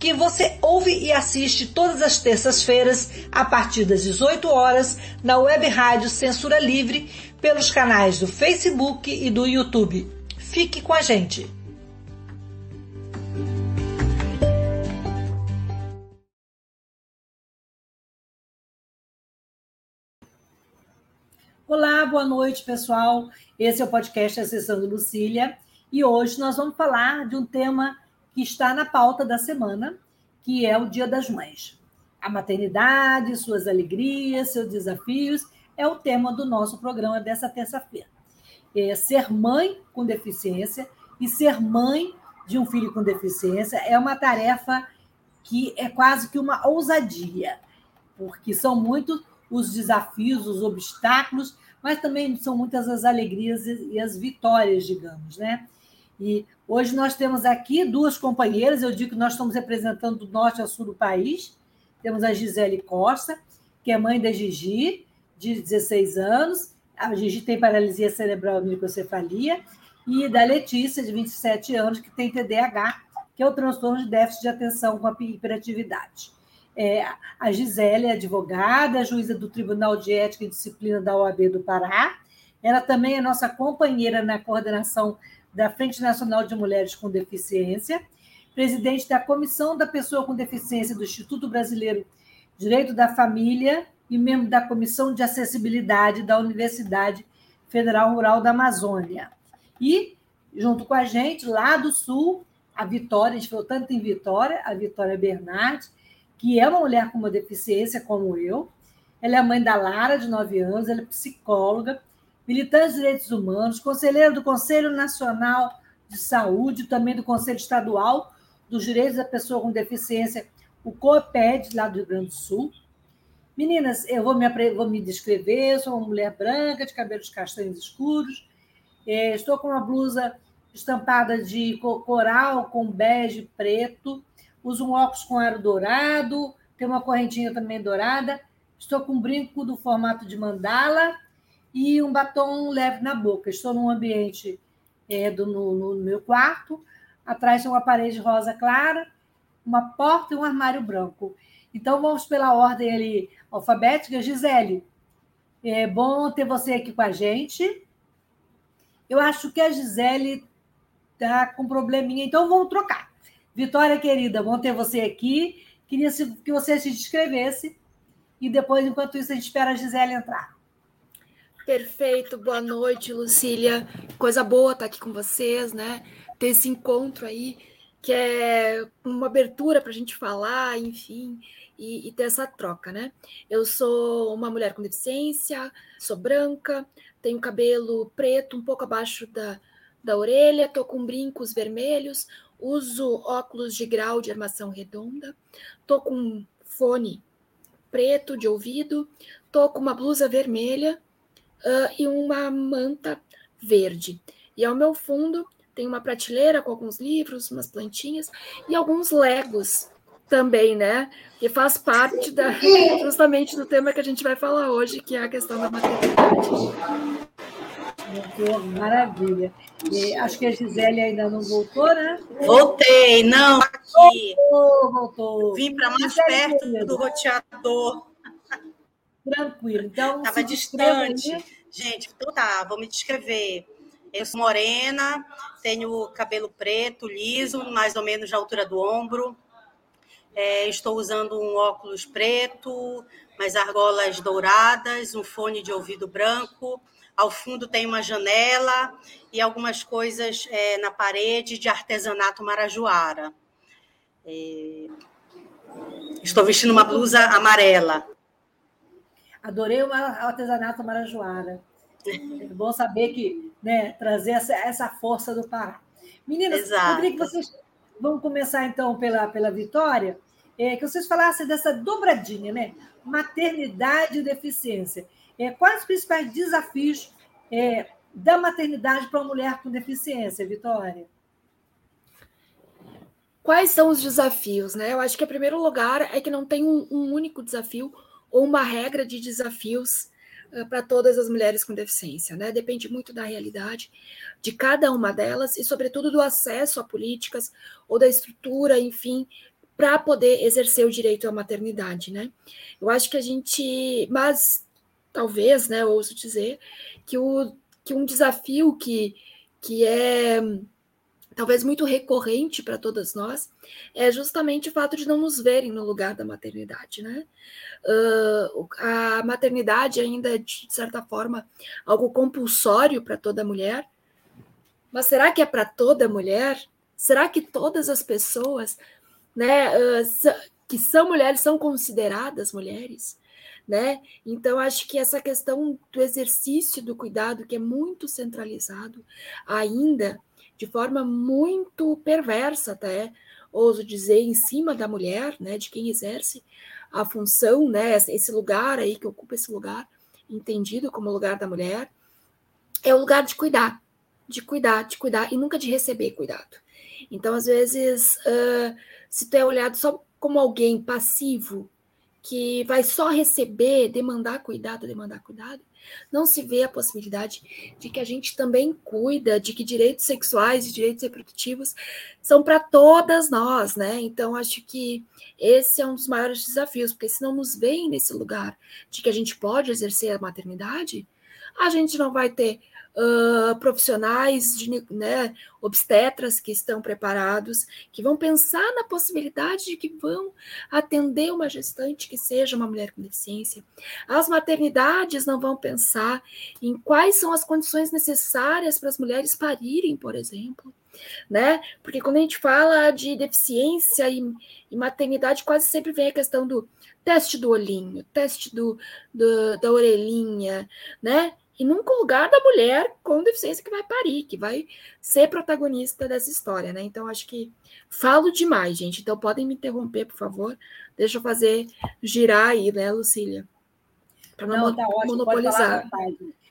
que você ouve e assiste todas as terças-feiras, a partir das 18 horas, na web rádio Censura Livre, pelos canais do Facebook e do YouTube. Fique com a gente! Olá, boa noite, pessoal. Esse é o podcast Acessando Lucília e hoje nós vamos falar de um tema que está na pauta da semana, que é o Dia das Mães. A maternidade, suas alegrias, seus desafios, é o tema do nosso programa dessa terça-feira. É ser mãe com deficiência e ser mãe de um filho com deficiência é uma tarefa que é quase que uma ousadia, porque são muitos os desafios, os obstáculos, mas também são muitas as alegrias e as vitórias, digamos, né? E hoje nós temos aqui duas companheiras, eu digo que nós estamos representando do norte ao sul do país. Temos a Gisele Costa, que é mãe da Gigi, de 16 anos. A Gigi tem paralisia cerebral microcefalia. E da Letícia, de 27 anos, que tem TDAH, que é o transtorno de déficit de atenção com a hiperatividade. É, a Gisele é advogada, juíza do Tribunal de Ética e Disciplina da OAB do Pará. Ela também é nossa companheira na coordenação da Frente Nacional de Mulheres com Deficiência, presidente da Comissão da Pessoa com Deficiência do Instituto Brasileiro Direito da Família e membro da Comissão de Acessibilidade da Universidade Federal Rural da Amazônia. E, junto com a gente, lá do Sul, a Vitória, a gente falou tanto em Vitória, a Vitória Bernardi, que é uma mulher com uma deficiência como eu. Ela é mãe da Lara, de 9 anos, ela é psicóloga, militante de direitos humanos, conselheira do Conselho Nacional de Saúde, também do Conselho Estadual dos Direitos da Pessoa com Deficiência, o COPED, lá do Rio Grande do Sul. Meninas, eu vou me, vou me descrever, sou uma mulher branca, de cabelos castanhos escuros, é, estou com uma blusa estampada de coral com bege preto, uso um óculos com aro dourado, tem uma correntinha também dourada, estou com um brinco do formato de mandala e um batom leve na boca. Estou num ambiente é, do, no, no, meu quarto, atrás tem uma parede rosa clara, uma porta e um armário branco. Então vamos pela ordem ali alfabética. Gisele, é bom ter você aqui com a gente. Eu acho que a Gisele está com um probleminha, então vamos trocar. Vitória, querida, bom ter você aqui. Queria que você se descrevesse e depois, enquanto isso, a gente espera a Gisele entrar. Perfeito, boa noite, Lucília. Coisa boa estar aqui com vocês, né? Ter esse encontro aí, que é uma abertura para a gente falar, enfim, e, e, ter essa troca, né? Eu sou uma mulher com deficiência, sou branca, tenho cabelo preto, um pouco abaixo da, da orelha, tô com brincos vermelhos, uso óculos de grau de armação redonda, tô com fone preto de ouvido, tô com uma blusa vermelha uh, e uma manta verde. E ao meu fundo tem uma prateleira com alguns livros, umas plantinhas e alguns legos também, né? Que faz parte da, justamente do tema que a gente vai falar hoje, que é a questão da maternidade. Maravilha. E acho que a Gisele ainda não voltou, né? Voltei, não, aqui. Voltou, voltou. Vim para mais Gisele, perto do roteador. Tranquilo. Então, Estava distante. Gente, então tá, vou me descrever. Eu sou morena, tenho cabelo preto, liso, mais ou menos na altura do ombro. É, estou usando um óculos preto, mais argolas douradas, um fone de ouvido branco, ao fundo tem uma janela e algumas coisas é, na parede de artesanato marajoara. É... Estou vestindo uma blusa amarela. Adorei o artesanato marajoara. É bom saber que né, trazer essa, essa força do Pará. Meninas, Exato. eu queria que vocês vamos começar então pela, pela Vitória, é, que vocês falassem dessa dobradinha, né? Maternidade e deficiência. É, quais os principais desafios é, da maternidade para uma mulher com deficiência, Vitória? Quais são os desafios, né? Eu acho que, em primeiro lugar, é que não tem um, um único desafio ou uma regra de desafios uh, para todas as mulheres com deficiência, né? Depende muito da realidade de cada uma delas e, sobretudo, do acesso a políticas ou da estrutura, enfim, para poder exercer o direito à maternidade, né? Eu acho que a gente, mas talvez, né, ouso dizer que, o, que um desafio que, que é talvez muito recorrente para todas nós, é justamente o fato de não nos verem no lugar da maternidade, né? Uh, a maternidade ainda é, de certa forma, algo compulsório para toda mulher, mas será que é para toda mulher? Será que todas as pessoas né, uh, que são mulheres são consideradas mulheres? Né? Então, acho que essa questão do exercício do cuidado, que é muito centralizado ainda, de forma muito perversa até, ouso dizer, em cima da mulher, né, de quem exerce a função, né, esse lugar aí que ocupa esse lugar, entendido como lugar da mulher, é o lugar de cuidar, de cuidar, de cuidar e nunca de receber cuidado. Então, às vezes, uh, se tu é olhado só como alguém passivo, que vai só receber, demandar cuidado, demandar cuidado, não se vê a possibilidade de que a gente também cuida de que direitos sexuais e direitos reprodutivos são para todas nós, né? Então, acho que esse é um dos maiores desafios, porque se não nos veem nesse lugar de que a gente pode exercer a maternidade, a gente não vai ter uh, profissionais, de, né, obstetras que estão preparados, que vão pensar na possibilidade de que vão atender uma gestante que seja uma mulher com deficiência. As maternidades não vão pensar em quais são as condições necessárias para as mulheres parirem, por exemplo. Né? Porque quando a gente fala de deficiência e, e maternidade, quase sempre vem a questão do teste do olhinho, teste do, do, da orelhinha, né? E nunca o lugar da mulher com deficiência que vai parir, que vai ser protagonista dessa história, né? Então, acho que falo demais, gente. Então, podem me interromper, por favor. Deixa eu fazer girar aí, né, Lucília? Para não, não tá monopolizar.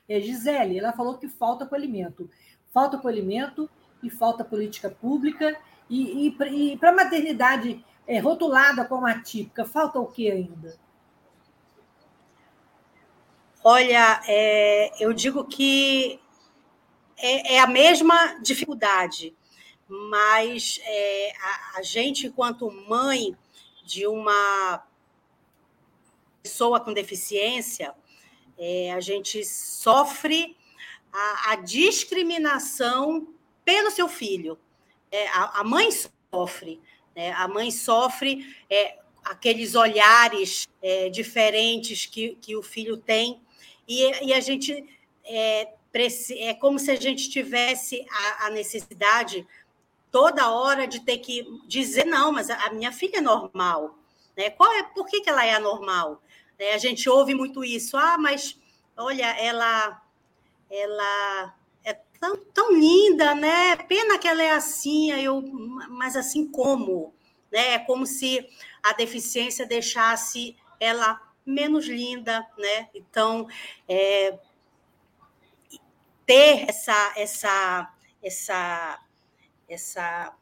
É, Gisele, ela falou que falta acolhimento. Falta acolhimento e falta política pública. E, e, e para a maternidade é, rotulada como atípica, falta o que ainda? Olha, é, eu digo que é, é, a mesma dificuldade, mas é, a, a, gente, enquanto mãe de uma pessoa com deficiência, é, a gente sofre a, a, discriminação pelo seu filho. É, a, a, mãe sofre, né? a mãe sofre é, aqueles olhares diferentes que, que o filho tem e, e a gente é, é como se a gente tivesse a, a, necessidade toda hora de ter que dizer não, mas a, minha filha é normal, né? Qual é? Por que, que ela é anormal? É, a gente ouve muito isso. Ah, mas olha, ela, ela é tão, tão linda, né? Pena que ela é assim. Eu, mas assim como, né? É como se a deficiência deixasse ela menos linda, né? Então, é, ter essa, essa, essa, essa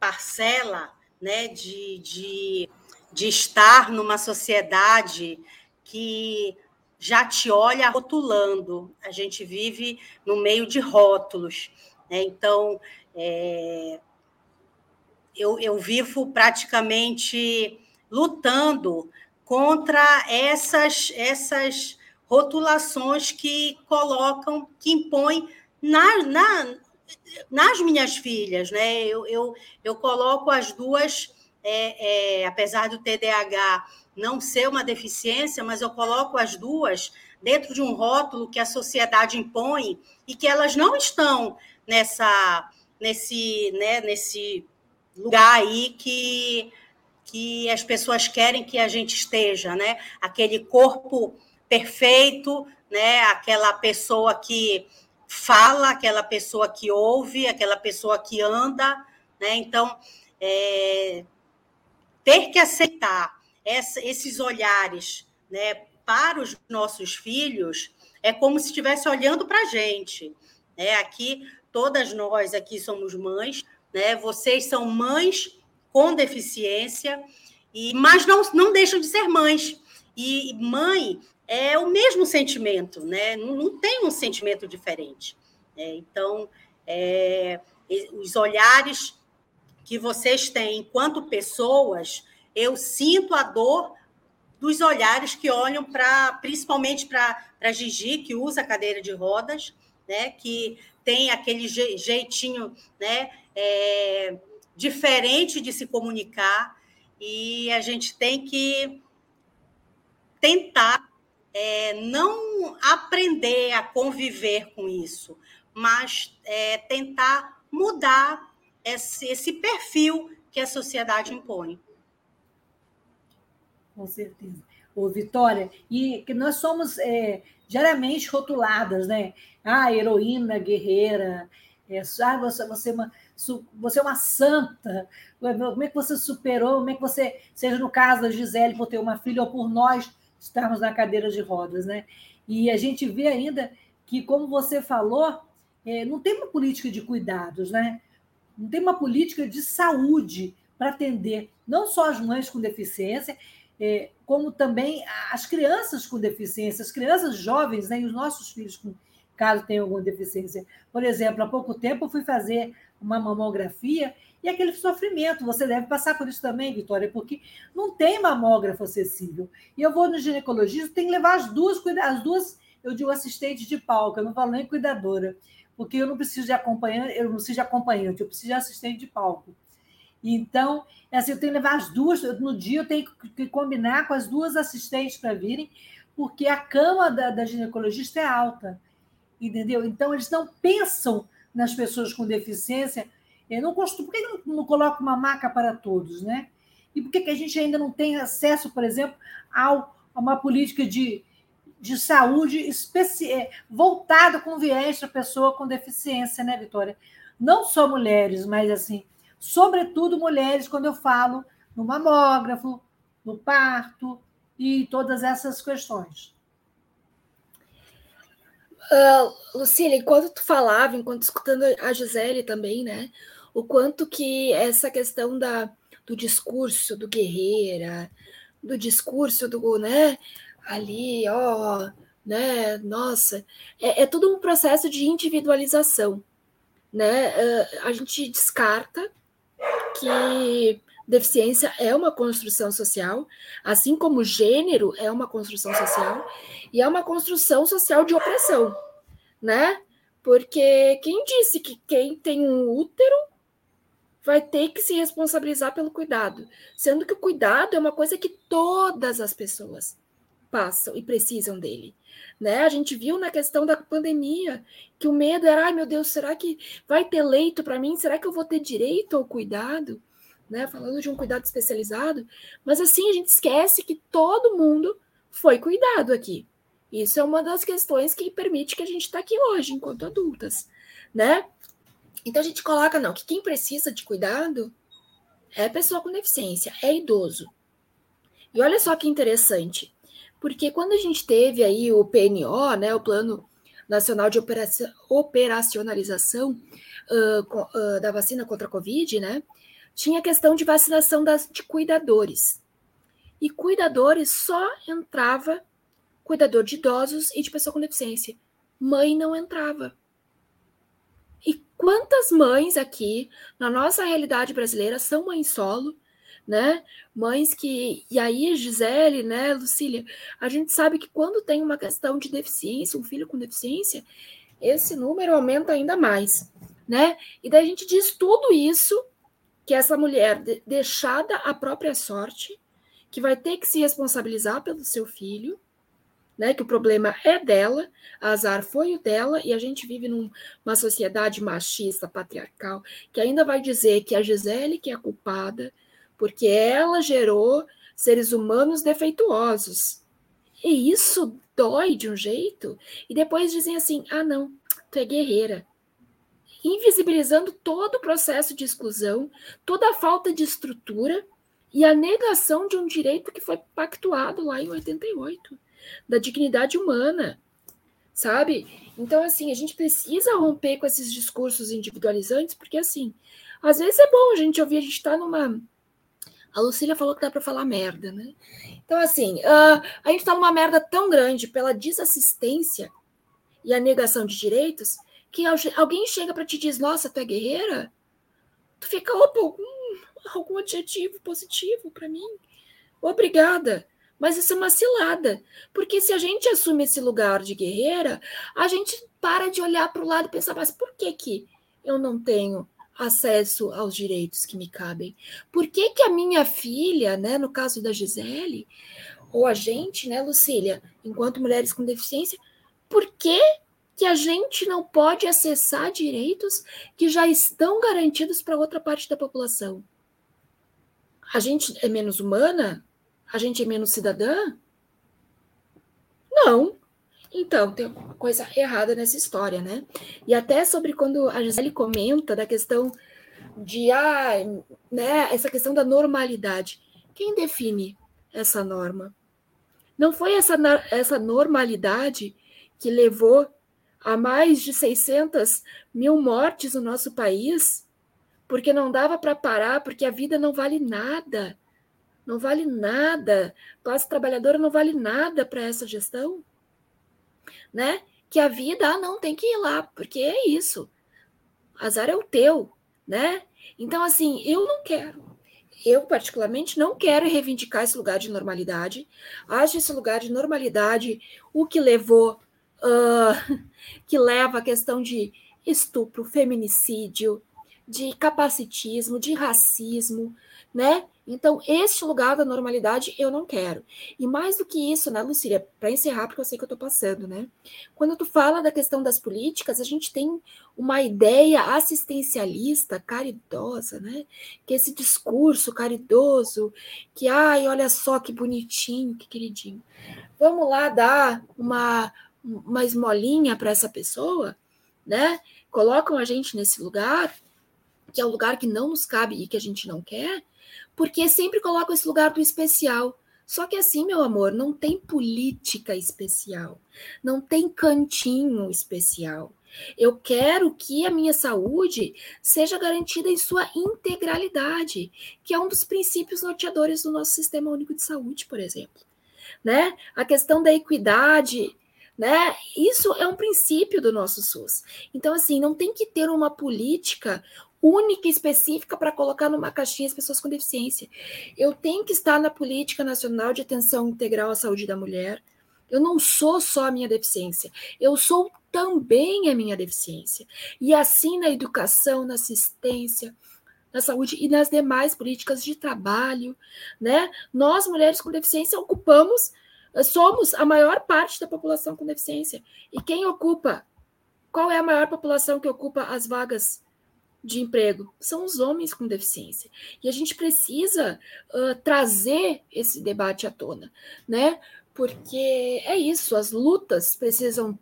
parcela né, de, de, de estar numa sociedade que já te olha rotulando. A gente vive no meio de rótulos. Né? Então, é, eu, eu vivo praticamente lutando contra essas, essas rotulações que colocam, que impõem na, na, nas minhas filhas. Né? Eu, eu, eu coloco as duas, é, é, apesar do TDAH não ser uma deficiência, mas eu coloco as duas dentro de um rótulo que a sociedade impõe e que elas não estão nessa nesse né, nesse lugar aí que que as pessoas querem que a gente esteja, né? Aquele corpo perfeito, né? Aquela pessoa que fala, aquela pessoa que ouve, aquela pessoa que anda, né? Então, é, ter que aceitar essa, esses olhares né, para os nossos filhos é como se estivesse olhando para a gente. Né? Aqui, todas nós aqui somos mães, né? vocês são mães com deficiência, e mas não, não deixam de ser mães. E mãe é o mesmo sentimento, né? não, não tem um sentimento diferente. Né? Então, é, os olhares que vocês têm enquanto pessoas, eu sinto a dor dos olhares que olham para, principalmente para Gigi, que usa cadeira de rodas, né, que tem aquele jeitinho né, é, diferente de se comunicar, e a gente tem que tentar é, não aprender a conviver com isso, mas é, tentar mudar esse, esse perfil que a sociedade impõe. Com certeza. Ô, Vitória, e que nós somos é, diariamente rotuladas, né? Ah, heroína, guerreira, é, ah, você, você, é uma, você é uma santa, como é que você superou, como é que você, seja no caso da Gisele, por ter uma filha, ou por nós estarmos na cadeira de rodas, né? E a gente vê ainda que, como você falou, é, não tem uma política de cuidados, né? Não tem uma política de saúde para atender não só as mães com deficiência, é, como também as crianças com deficiência, as crianças jovens, né, e os nossos filhos, com, caso tenham alguma deficiência. Por exemplo, há pouco tempo eu fui fazer uma mamografia e aquele sofrimento, você deve passar por isso também, Vitória, porque não tem mamógrafo acessível. E eu vou no ginecologista, tem que levar as duas, as duas, eu digo assistente de palco, eu não falo nem cuidadora, porque eu não preciso de acompanhante, eu não preciso de acompanhante, eu preciso de assistente de palco. Então, é assim, eu tenho que levar as duas, no dia eu tenho que combinar com as duas assistentes para virem, porque a cama da, da ginecologista é alta, entendeu? Então, eles não pensam nas pessoas com deficiência. Eu não costumo, por que não, não coloca uma maca para todos, né? E por que, que a gente ainda não tem acesso, por exemplo, ao, a uma política de, de saúde. É, voltada com viés para pessoa com deficiência, né, Vitória? Não só mulheres, mas assim, sobretudo mulheres, quando eu falo no mamógrafo, no parto e todas essas questões. Uh, Lucília, enquanto tu falava, enquanto escutando a Gisele também, né, o quanto que essa questão da, do discurso do guerreira, do discurso do, né, ali, ó, né, nossa, é, é tudo um processo de individualização, né, uh, a gente descarta que deficiência é uma construção social, assim como gênero é uma construção social, e é uma construção social de opressão, né? Porque quem disse que quem tem um útero vai ter que se responsabilizar pelo cuidado, sendo que o cuidado é uma coisa que todas as pessoas passam e precisam dele. Né? A gente viu na questão da pandemia que o medo era, ai meu Deus, será que vai ter leito para mim? Será que eu vou ter direito ao cuidado? Né? Falando de um cuidado especializado, mas assim a gente esquece que todo mundo foi cuidado aqui. Isso é uma das questões que permite que a gente está aqui hoje, enquanto adultas, né? Então a gente coloca, não, que quem precisa de cuidado é pessoa com deficiência, é idoso. E olha só que interessante, porque quando a gente teve aí o PNO, né, o Plano Nacional de Operacionalização uh, da vacina contra a Covid, né, tinha a questão de vacinação das, de cuidadores. E cuidadores só entrava cuidador de idosos e de pessoa com deficiência. Mãe não entrava. E quantas mães aqui, na nossa realidade brasileira, são mães solo, né? Mães que. E aí, Gisele, né, Lucília, a gente sabe que quando tem uma questão de deficiência, um filho com deficiência, esse número aumenta ainda mais, né? E daí a gente diz tudo isso, que essa mulher deixada à própria sorte, que vai ter que se responsabilizar pelo seu filho, né, que o problema é dela, azar foi o dela, e a gente vive numa sociedade machista, patriarcal, que ainda vai dizer que a Gisele que é culpada, porque ela gerou seres humanos defeituosos. E isso dói de um jeito. E depois dizem assim: ah, não, tu é guerreira. Invisibilizando todo o processo de exclusão, toda a falta de estrutura e a negação de um direito que foi pactuado lá em 88, da dignidade humana, sabe? Então, assim, a gente precisa romper com esses discursos individualizantes, porque, assim, às vezes é bom a gente ouvir, a gente está numa. A Lucília falou que dá para falar merda, né? Então, assim, uh, a gente está numa merda tão grande pela desassistência e a negação de direitos que alguém chega para te dizer, nossa, tu é guerreira? Tu fica, opa, algum, algum adjetivo positivo para mim? Obrigada. Mas isso é uma cilada, porque se a gente assume esse lugar de guerreira, a gente para de olhar para o lado e pensar, mas por que, que eu não tenho acesso aos direitos que me cabem? Por que, que a minha filha, né, no caso da Gisele, ou a gente, né, Lucília, enquanto mulheres com deficiência, por que que a gente não pode acessar direitos que já estão garantidos para outra parte da população. A gente é menos humana? A gente é menos cidadã? Não. Então, tem uma coisa errada nessa história, né? E até sobre quando a Gisele comenta da questão de, ah, né, essa questão da normalidade. Quem define essa norma? Não foi essa, essa normalidade que levou a mais de 600 mil mortes no nosso país, porque não dava para parar, porque a vida não vale nada. Não vale nada. Classe trabalhadora não vale nada para essa gestão. Né? Que a vida, ah, não, tem que ir lá, porque é isso. Azar é o teu, né? Então, assim, eu não quero. Eu, particularmente, não quero reivindicar esse lugar de normalidade. Acho esse lugar de normalidade o que levou uh, que leva à questão de estupro, feminicídio, de capacitismo, de racismo, né? Então, este lugar da normalidade eu não quero. E mais do que isso, né, Lucília, para encerrar, porque eu sei que eu estou passando, né? Quando tu fala da questão das políticas, a gente tem uma ideia assistencialista, caridosa, né? Que esse discurso caridoso, que, ai, olha só que bonitinho, que queridinho. Vamos lá dar uma uma esmolinha para essa pessoa, né? Colocam a gente nesse lugar, que é o lugar que não nos cabe e que a gente não quer, porque sempre colocam esse lugar do especial. Só que assim, meu amor, não tem política especial, não tem cantinho especial. Eu quero que a minha saúde seja garantida em sua integralidade, que é um dos princípios norteadores do nosso Sistema Único de Saúde, por exemplo. Né? A questão da equidade, né? Isso é um princípio do nosso SUS. Então, assim, não tem que ter uma política única e específica para colocar numa caixinha as pessoas com deficiência. Eu tenho que estar na política nacional de atenção integral à saúde da mulher. Eu não sou só a minha deficiência, eu sou também a minha deficiência. E assim na educação, na assistência, na saúde e nas demais políticas de trabalho, né? Nós mulheres com deficiência ocupamos somos a maior parte da população com deficiência. E quem ocupa? Qual é a maior população que ocupa as vagas de emprego? São os homens com deficiência. E a gente precisa uh, trazer esse debate à tona, né? Porque é isso, as lutas precisam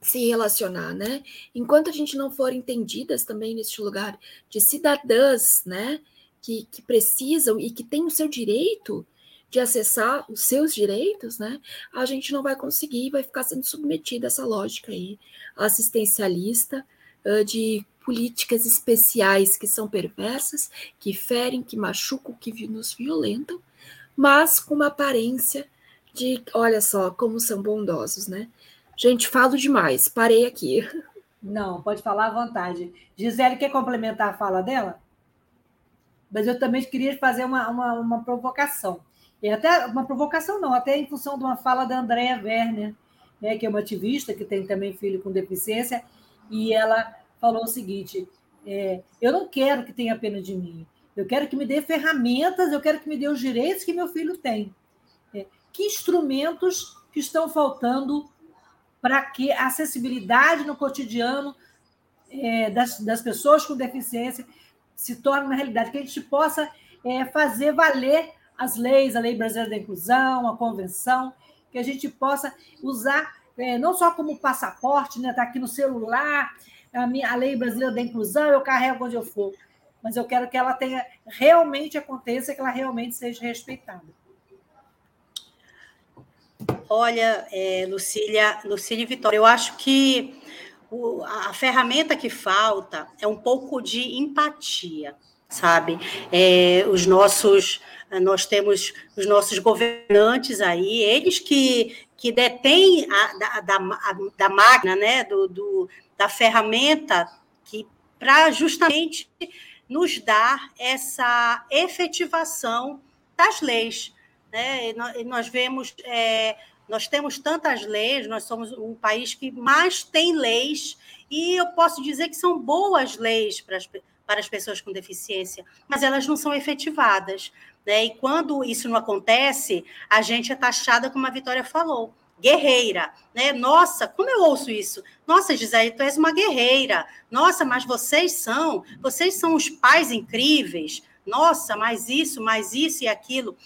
se relacionar, né? Enquanto a gente não for entendidas também neste lugar de cidadãs, né? Que, que precisam e que têm o seu direito de acessar os seus direitos, né, a gente não vai conseguir vai ficar sendo submetido a essa lógica aí assistencialista de políticas especiais que são perversas, que ferem, que machucam, que nos violentam, mas com uma aparência de, olha só, como são bondosos, né? Gente, falo demais, parei aqui. Não, pode falar à vontade. Gisele, quer complementar a fala dela? Mas eu também queria fazer uma, uma, uma provocação. E até uma provocação, não, até em função de uma fala da Andrea Werner, né, que é uma ativista que tem também filho com deficiência, e ela falou o seguinte: é, eu não quero que tenha pena de mim, eu quero que me dê ferramentas, eu quero que me dê os direitos que meu filho tem. É, que instrumentos que estão faltando para que a acessibilidade no cotidiano é, das, das pessoas com deficiência se torne uma realidade, que a gente possa é, fazer valer as leis, a Lei Brasileira da Inclusão, a Convenção, que a gente possa usar é, não só como passaporte, né, tá aqui no celular, a, minha, a lei brasileira da inclusão, eu carrego onde eu for. Mas eu quero que ela tenha realmente aconteça, que ela realmente seja respeitada. Olha, é, Lucília, Lucília e Vitória, eu acho que o, a ferramenta que falta é um pouco de empatia, sabe? É, os nossos, nós temos os nossos governantes aí, eles que, que detêm a, da, da, da máquina, né? do, do da ferramenta que para justamente nos dar essa efetivação das leis. Né? E nós vemos é, nós temos tantas leis, nós somos um país que mais tem leis, e eu posso dizer que são boas leis para as, para as pessoas com deficiência, mas elas não são efetivadas. Né? E quando isso não acontece, a gente é taxada, como a Vitória falou, guerreira, né? Nossa, como eu ouço isso? Nossa, Gisele, tu és uma guerreira. Nossa, mas vocês são, vocês são os pais incríveis. Nossa, mais isso, mais isso e aquilo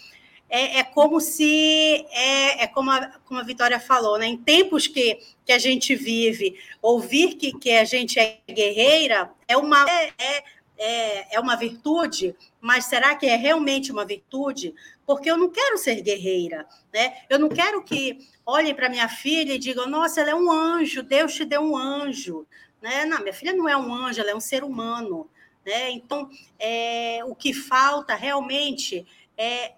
é, é como se, é, é como, a, como a Vitória falou, né? em tempos que, que a gente vive, ouvir que, que a gente é guerreira é uma, é, é, é uma virtude, mas será que é realmente uma virtude? Porque eu não quero ser guerreira, né? Eu não quero que olhem para minha filha e digam, nossa, ela é um anjo, Deus te deu um anjo. Né? Não, minha filha não é um anjo, ela é um ser humano. Né? Então, é, o que falta realmente é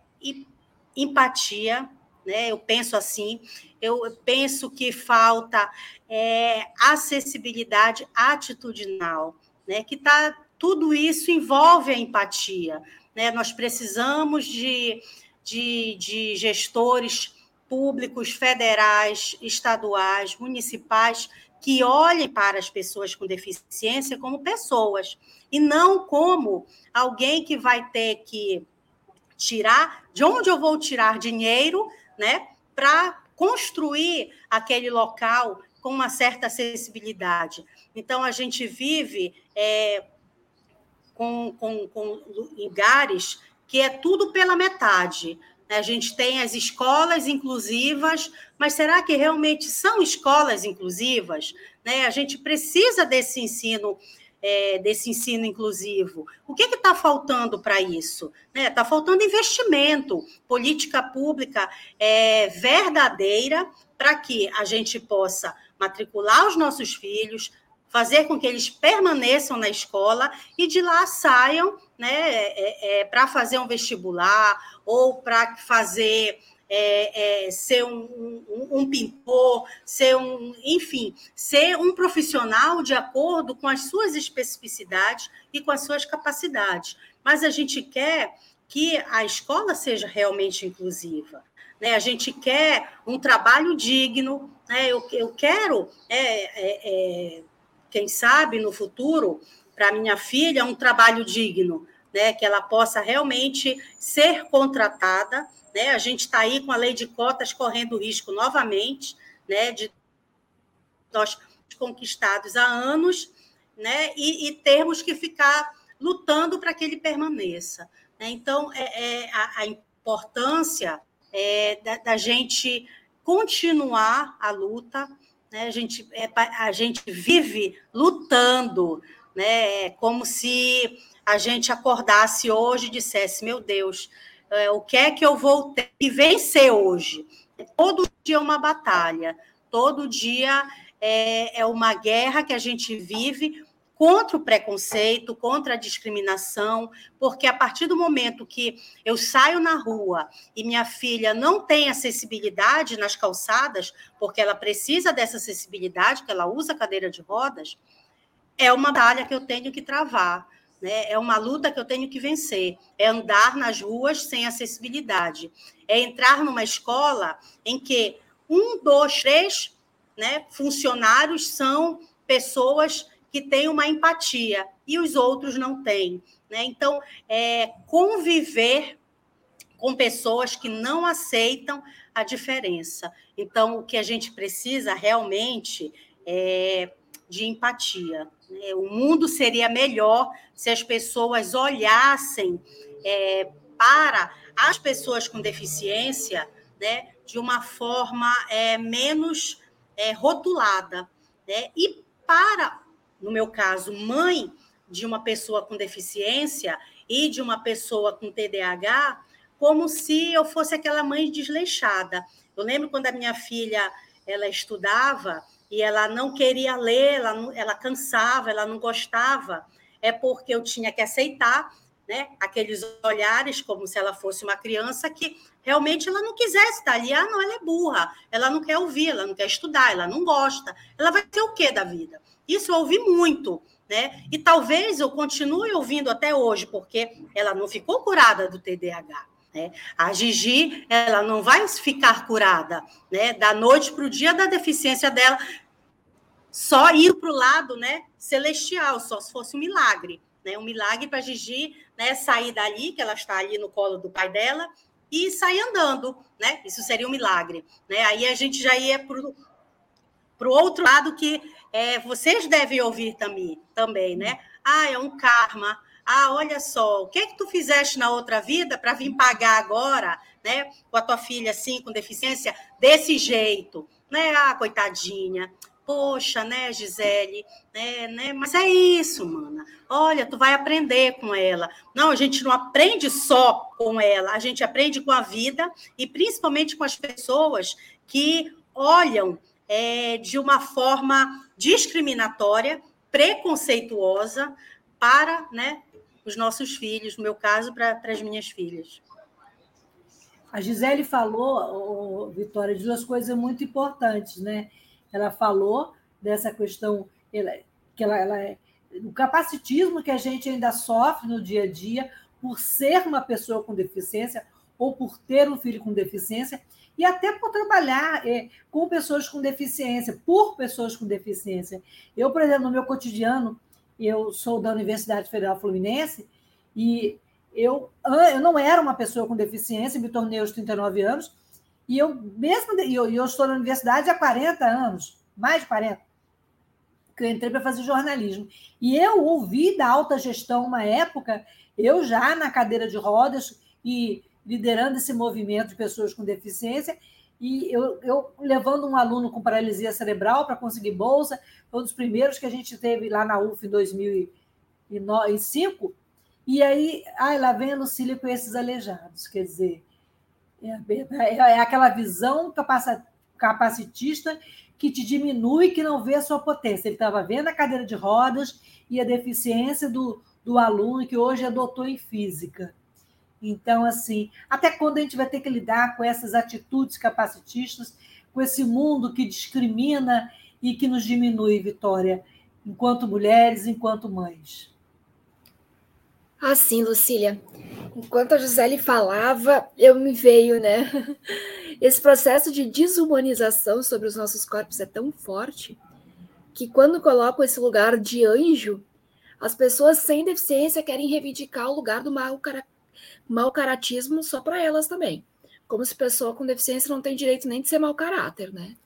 empatia, né? Eu penso assim, eu penso que falta é, acessibilidade atitudinal, né? Que tá tudo isso envolve a empatia, né? Nós precisamos de, de, de gestores públicos, federais, estaduais, municipais que olhem para as pessoas com deficiência como pessoas e não como alguém que vai ter que tirar, de onde eu vou tirar dinheiro, né, para construir aquele local com uma certa acessibilidade. Então, a gente vive é, com, com, com lugares que é tudo pela metade. Né? A gente tem as escolas inclusivas, mas será que realmente são escolas inclusivas? Né? A gente precisa desse ensino é, desse ensino inclusivo. O que está faltando para isso? Está né? Tá faltando investimento, política pública é, verdadeira para que a gente possa matricular os nossos filhos, fazer com que eles permaneçam na escola e de lá saiam né, é, é, para fazer um vestibular ou para fazer é, é, ser um, um, um, pintor, ser um, enfim, ser um profissional de acordo com as suas especificidades e com as suas capacidades. Mas a gente quer que a escola seja realmente inclusiva. Né? A gente quer um trabalho digno. Né? Eu, eu quero, é, é, é quem sabe, no futuro, para minha filha, um trabalho digno. Né, que ela possa realmente ser contratada né? A gente está aí com a lei de cotas correndo risco novamente, né? De nós conquistados há anos, né? E, e termos que ficar lutando para que ele permaneça. Né? Então, é, é a, a, importância é, da, da, gente continuar a luta. Né? A, gente, é, a gente vive lutando, né? É como se a gente acordasse hoje e dissesse: meu Deus, é, o que é que eu vou ter que vencer hoje? Todo dia é uma batalha, todo dia é, é uma guerra que a gente vive contra o preconceito, contra a discriminação, porque a partir do momento que eu saio na rua e minha filha não tem acessibilidade nas calçadas, porque ela precisa dessa acessibilidade, que ela usa cadeira de rodas, é uma batalha que eu tenho que travar. Né? É uma luta que eu tenho que vencer. É andar nas ruas sem acessibilidade. É entrar numa escola em que um, dois, três né, funcionários são pessoas que têm uma empatia e os outros não têm. Né? Então, é conviver com pessoas que não aceitam a diferença. Então, o que a gente precisa realmente é de empatia. Né? O mundo seria melhor se as pessoas olhassem é, para as pessoas com deficiência né, de uma forma é, menos é, rotulada. Né? E para no meu caso, mãe de uma pessoa com deficiência e de uma pessoa com TDAH, como se eu fosse aquela mãe desleixada. Eu lembro quando a minha filha ela estudava e ela não queria ler, ela, não, ela cansava, ela não gostava, é porque eu tinha que aceitar né, aqueles olhares como se ela fosse uma criança que realmente ela não quisesse estar ali. Ah, não, ela é burra, ela não quer ouvir, ela não quer estudar, ela não gosta. Ela vai ter o quê da vida? Isso eu ouvi muito. Né? E talvez eu continue ouvindo até hoje, porque ela não ficou curada do TDAH. Né? A Gigi, ela não vai ficar curada né? da noite para o dia da deficiência dela, só ir para o lado né? celestial, só se fosse um milagre. Né? Um milagre para Gigi né? sair dali, que ela está ali no colo do pai dela, e sair andando. Né? Isso seria um milagre. Né? Aí a gente já ia para o outro lado que é, vocês devem ouvir também, também, né? Ah, é um karma. Ah, olha só, o que é que tu fizeste na outra vida para vir pagar agora, né? Com a tua filha assim, com deficiência, desse jeito, né? Ah, coitadinha. Poxa, né, Gisele, né, né? Mas é isso, mana. Olha, tu vai aprender com ela. Não, a gente não aprende só com ela, a gente aprende com a vida e principalmente com as pessoas que olham é, de uma forma discriminatória, preconceituosa para né, os nossos filhos, no meu caso, para, as minhas filhas. A Gisele falou, Vitória, de duas coisas muito importantes, né? Ela falou dessa questão que ela, ela é o capacitismo que a gente ainda sofre no dia a dia por ser uma pessoa com deficiência ou por ter um filho com deficiência e até por trabalhar é, com pessoas com deficiência, por pessoas com deficiência. Eu, por exemplo, no meu cotidiano, eu sou da Universidade Federal Fluminense e eu, eu não era uma pessoa com deficiência, me tornei aos 39 anos, e eu mesmo eu, eu estou na universidade há 40 anos, mais de 40, que eu entrei para fazer jornalismo. E eu ouvi da alta gestão uma época, eu já na cadeira de rodas e liderando esse movimento de pessoas com deficiência, e eu, eu levando um aluno com paralisia cerebral para conseguir bolsa, foi um dos primeiros que a gente teve lá na UF em 2005, e aí, ai, lá vem a Lucília com esses aleijados, quer dizer, é, é, aquela visão capacitista que te diminui, que não vê a sua potência. Ele estava vendo a cadeira de rodas e a deficiência do, do aluno que hoje é doutor em física. Então, assim, até quando a gente vai ter que lidar com essas atitudes capacitistas, com esse mundo que discrimina e que nos diminui, Vitória, enquanto mulheres, enquanto mães? Assim, Lucília, enquanto a Gisele falava, eu me veio, né? Esse processo de desumanização sobre os nossos corpos é tão forte que quando colocam esse lugar de anjo, as pessoas sem deficiência querem reivindicar o lugar do mal mau caratismo só para elas também. Como se pessoa com deficiência não tem direito nem de ser mau caráter, né?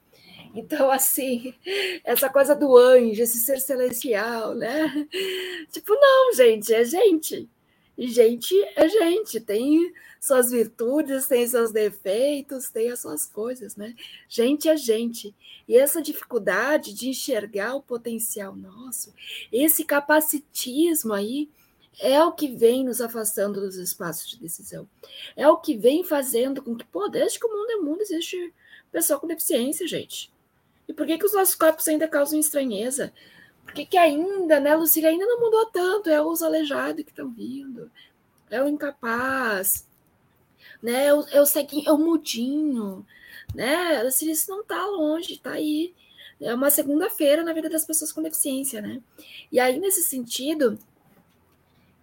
Então, assim, essa coisa do anjo, esse ser celestial, né? Tipo, não, gente, é gente. E gente é gente, tem suas virtudes, tem seus defeitos, tem as suas coisas, né? Gente é gente. E essa dificuldade de enxergar o potencial nosso, esse capacitismo aí, é o que vem nos afastando dos espaços de decisão. É o que vem fazendo com que, pô, desde que o mundo é mundo, existe pessoa com deficiência, gente. E por que, que os nossos corpos ainda causam estranheza? Por que, que ainda, né, Lucília, ainda não mudou tanto? É os aleijados que estão vindo, é o incapaz, né? É o, é o é o mudinho, né? Lucília, isso não está longe, está aí. É uma segunda-feira na vida das pessoas com deficiência, né? E aí, nesse sentido,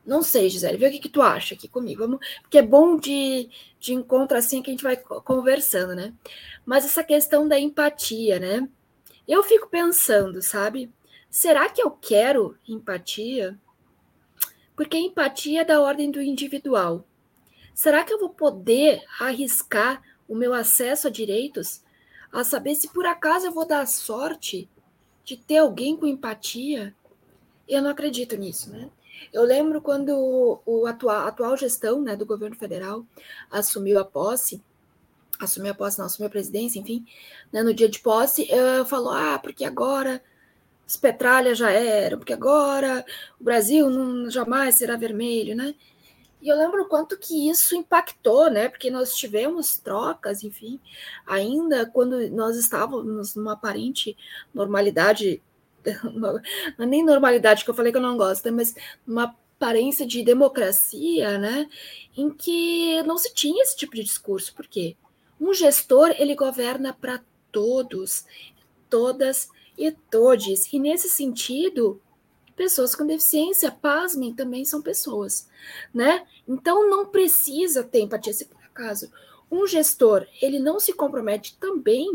não sei, Gisele, vê o que, que tu acha aqui comigo. Vamos, porque é bom de, de encontro assim que a gente vai conversando, né? Mas essa questão da empatia, né? Eu fico pensando, sabe? Será que eu quero empatia? Porque empatia é da ordem do individual. Será que eu vou poder arriscar o meu acesso a direitos a saber se por acaso eu vou dar sorte de ter alguém com empatia? Eu não acredito nisso, né? Eu lembro quando o atual, a atual gestão né, do governo federal assumiu a posse, assumiu a posse, não, assumiu a presidência, enfim, né, no dia de posse, uh, falou, ah, porque agora Petralha já era, porque agora o Brasil não, jamais será vermelho, né? E eu lembro quanto que isso impactou, né? Porque nós tivemos trocas, enfim, ainda quando nós estávamos numa aparente normalidade, não é nem normalidade que eu falei que eu não gosto, mas uma aparência de democracia, né? Em que não se tinha esse tipo de discurso. Por quê? Um gestor, ele governa para todos, todas e todes. E nesse sentido, pessoas com deficiência, pasmem, também são pessoas, né? Então não precisa ter empatia. Se por acaso um gestor ele não se compromete também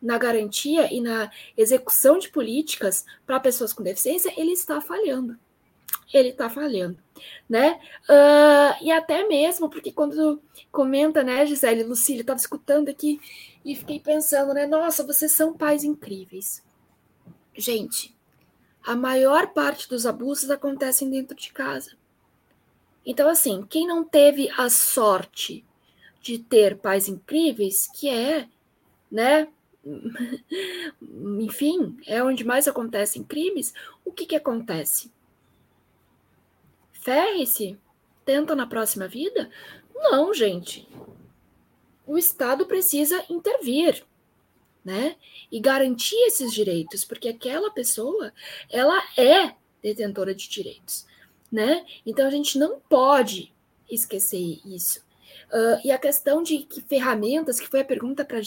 na garantia e na execução de políticas para pessoas com deficiência, ele está falhando. Ele está falhando, né? Uh, e até mesmo porque quando comenta, né, Gisele, Lucília, estava escutando aqui e fiquei pensando, né? Nossa, vocês são pais incríveis. Gente, a maior parte dos abusos acontecem dentro de casa. Então, assim, quem não teve a sorte de ter pais incríveis, que é, né? Enfim, é onde mais acontecem crimes, o que, que acontece? Ferre-se? Tenta na próxima vida? Não, gente. O Estado precisa intervir né? E garantir esses direitos, porque aquela pessoa, ela é detentora de direitos, né? Então a gente não pode esquecer isso. Uh, e a questão de que ferramentas, que foi a pergunta para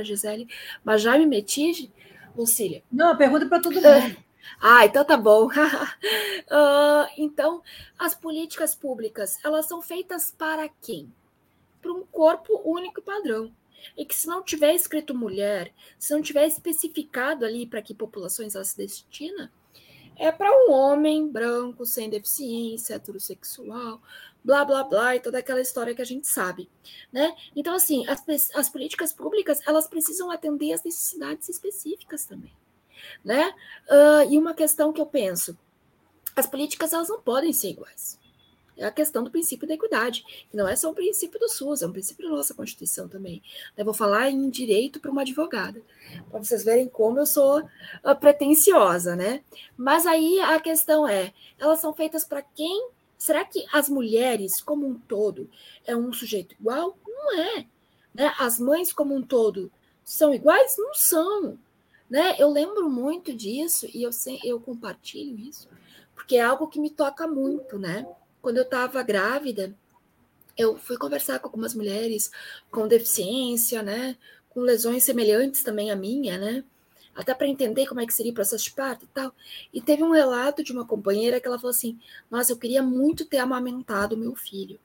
a Gisele, mas já me meti, Lucília? Não, a pergunta é para todo mundo. Ah, então tá bom. uh, então, as políticas públicas, elas são feitas para quem? Para um corpo único padrão e que se não tiver escrito mulher, se não tiver especificado ali para que populações ela se destina, é para um homem branco, sem deficiência, heterossexual, blá, blá, blá, e toda aquela história que a gente sabe, né? Então, assim, as, as políticas públicas, elas precisam atender às necessidades específicas também, né? Uh, e uma questão que eu penso, as políticas, elas não podem ser iguais é a questão do princípio da equidade, que não é só um princípio do SUS, é um princípio da nossa Constituição também. Eu vou falar em direito para uma advogada, para vocês verem como eu sou uh, pretensiosa, né? Mas aí a questão é, elas são feitas para quem? Será que as mulheres como um todo é um sujeito igual? Não é. Né? As mães como um todo são iguais? Não são. Né? Eu lembro muito disso e eu, eu compartilho isso, porque é algo que me toca muito, né? quando eu estava grávida, eu fui conversar com algumas mulheres com deficiência, né? Com lesões semelhantes também à minha, né? Até para entender como é que seria o processo de parto e tal. E teve um relato de uma companheira que ela falou assim: Nossa, eu queria muito ter amamentado meu filho,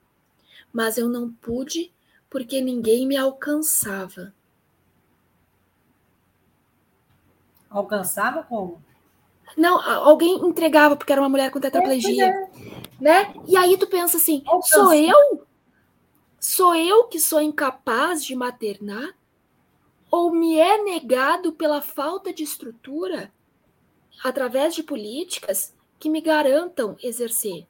mas eu não pude porque ninguém me alcançava. Alcançava como? Não, alguém entregava porque era uma mulher com tetraplegia, é, né? E aí tu pensa assim, sou eu? Sou eu que sou incapaz de maternar? Ou me é negado pela falta de estrutura através de políticas que me garantam exercer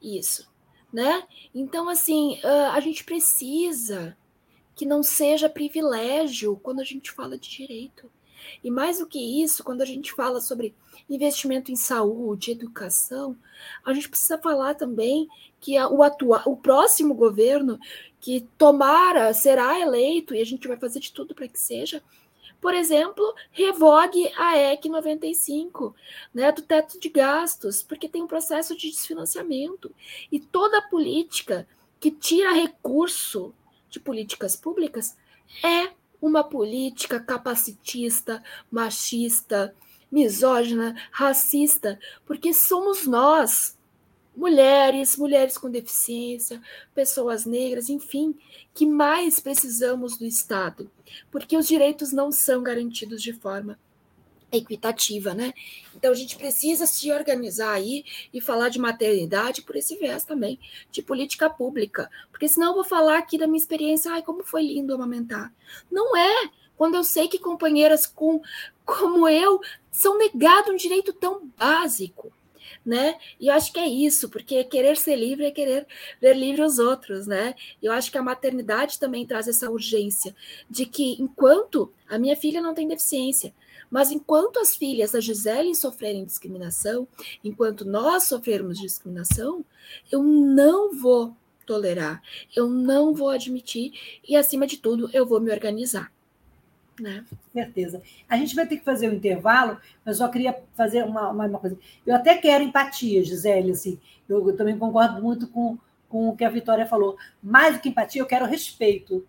isso, né? Então assim, a gente precisa que não seja privilégio quando a gente fala de direito. E mais do que isso, quando a gente fala sobre investimento em saúde, educação, a gente precisa falar também que o, o próximo governo que tomara, será eleito, e a gente vai fazer de tudo para que seja, por exemplo, revogue a EC 95, né, do teto de gastos, porque tem um processo de desfinanciamento. E toda política que tira recurso de políticas públicas é uma política capacitista, machista, misógina, racista, porque somos nós, mulheres, mulheres com deficiência, pessoas negras, enfim, que mais precisamos do Estado, porque os direitos não são garantidos de forma equitativa, né? Então a gente precisa se organizar aí e falar de maternidade por esse viés também, de política pública, porque senão eu vou falar aqui da minha experiência, ai, como foi lindo amamentar. Não é, quando eu sei que companheiras com, como eu são negados um direito tão básico, né? E eu acho que é isso, porque querer ser livre é querer ver livre os outros, né? Eu acho que a maternidade também traz essa urgência de que enquanto a minha filha não tem deficiência, Mas enquanto as filhas da Gisele sofrerem discriminação, enquanto nós sofrermos discriminação, eu não vou tolerar, eu não vou admitir e, acima de tudo, eu vou me organizar. Né? Certeza. A gente vai ter que fazer um intervalo, mas só queria fazer uma, uma, uma, coisa. Eu até quero empatia, Gisele, assim. Eu, eu também concordo muito com, com o que a Vitória falou. Mais do que empatia, eu quero respeito.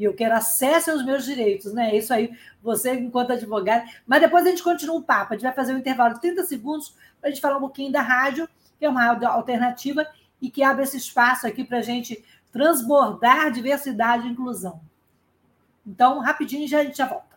E eu quero acesso aos meus direitos, né? Isso aí, você enquanto advogado. Mas depois a gente continua o papo. A gente vai fazer um intervalo de 30 segundos para a gente falar um pouquinho da rádio, que é uma alternativa e que abre esse espaço aqui para a gente transbordar diversidade e inclusão. Então, rapidinho já a gente já volta.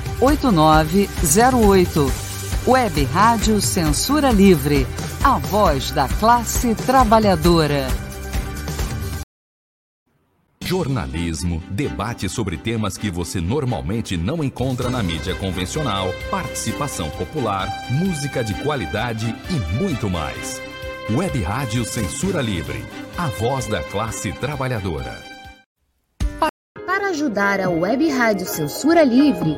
8908. Web Rádio Censura Livre. A voz da classe trabalhadora. Jornalismo, debate sobre temas que você normalmente não encontra na mídia convencional, participação popular, música de qualidade e muito mais. Web Rádio Censura Livre. A voz da classe trabalhadora. Para ajudar a Web Rádio Censura Livre,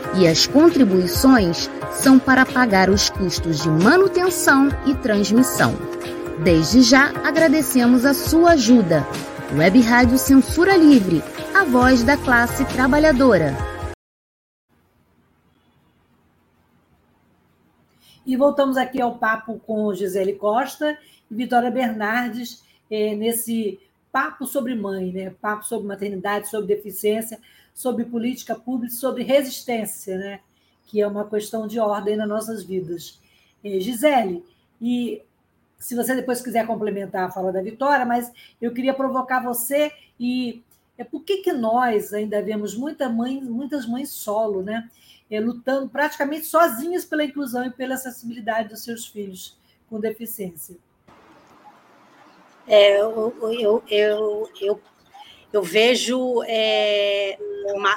e as contribuições são para pagar os custos de manutenção e transmissão. Desde já agradecemos a sua ajuda. Web Rádio Censura Livre, a voz da classe trabalhadora. E voltamos aqui ao papo com Gisele Costa e Vitória Bernardes, eh, nesse papo sobre mãe, né? papo sobre maternidade, sobre deficiência, sobre política pública, sobre resistência, né? que é uma questão de ordem nas nossas vidas. É, Gisele, e se você depois quiser complementar a fala da Vitória, mas eu queria provocar você e é por que, que nós ainda vemos muita mãe, muitas mães solo, né? É, lutando praticamente sozinhas pela inclusão e pela acessibilidade dos seus filhos com deficiência. É, eu, eu, eu, eu, eu vejo é,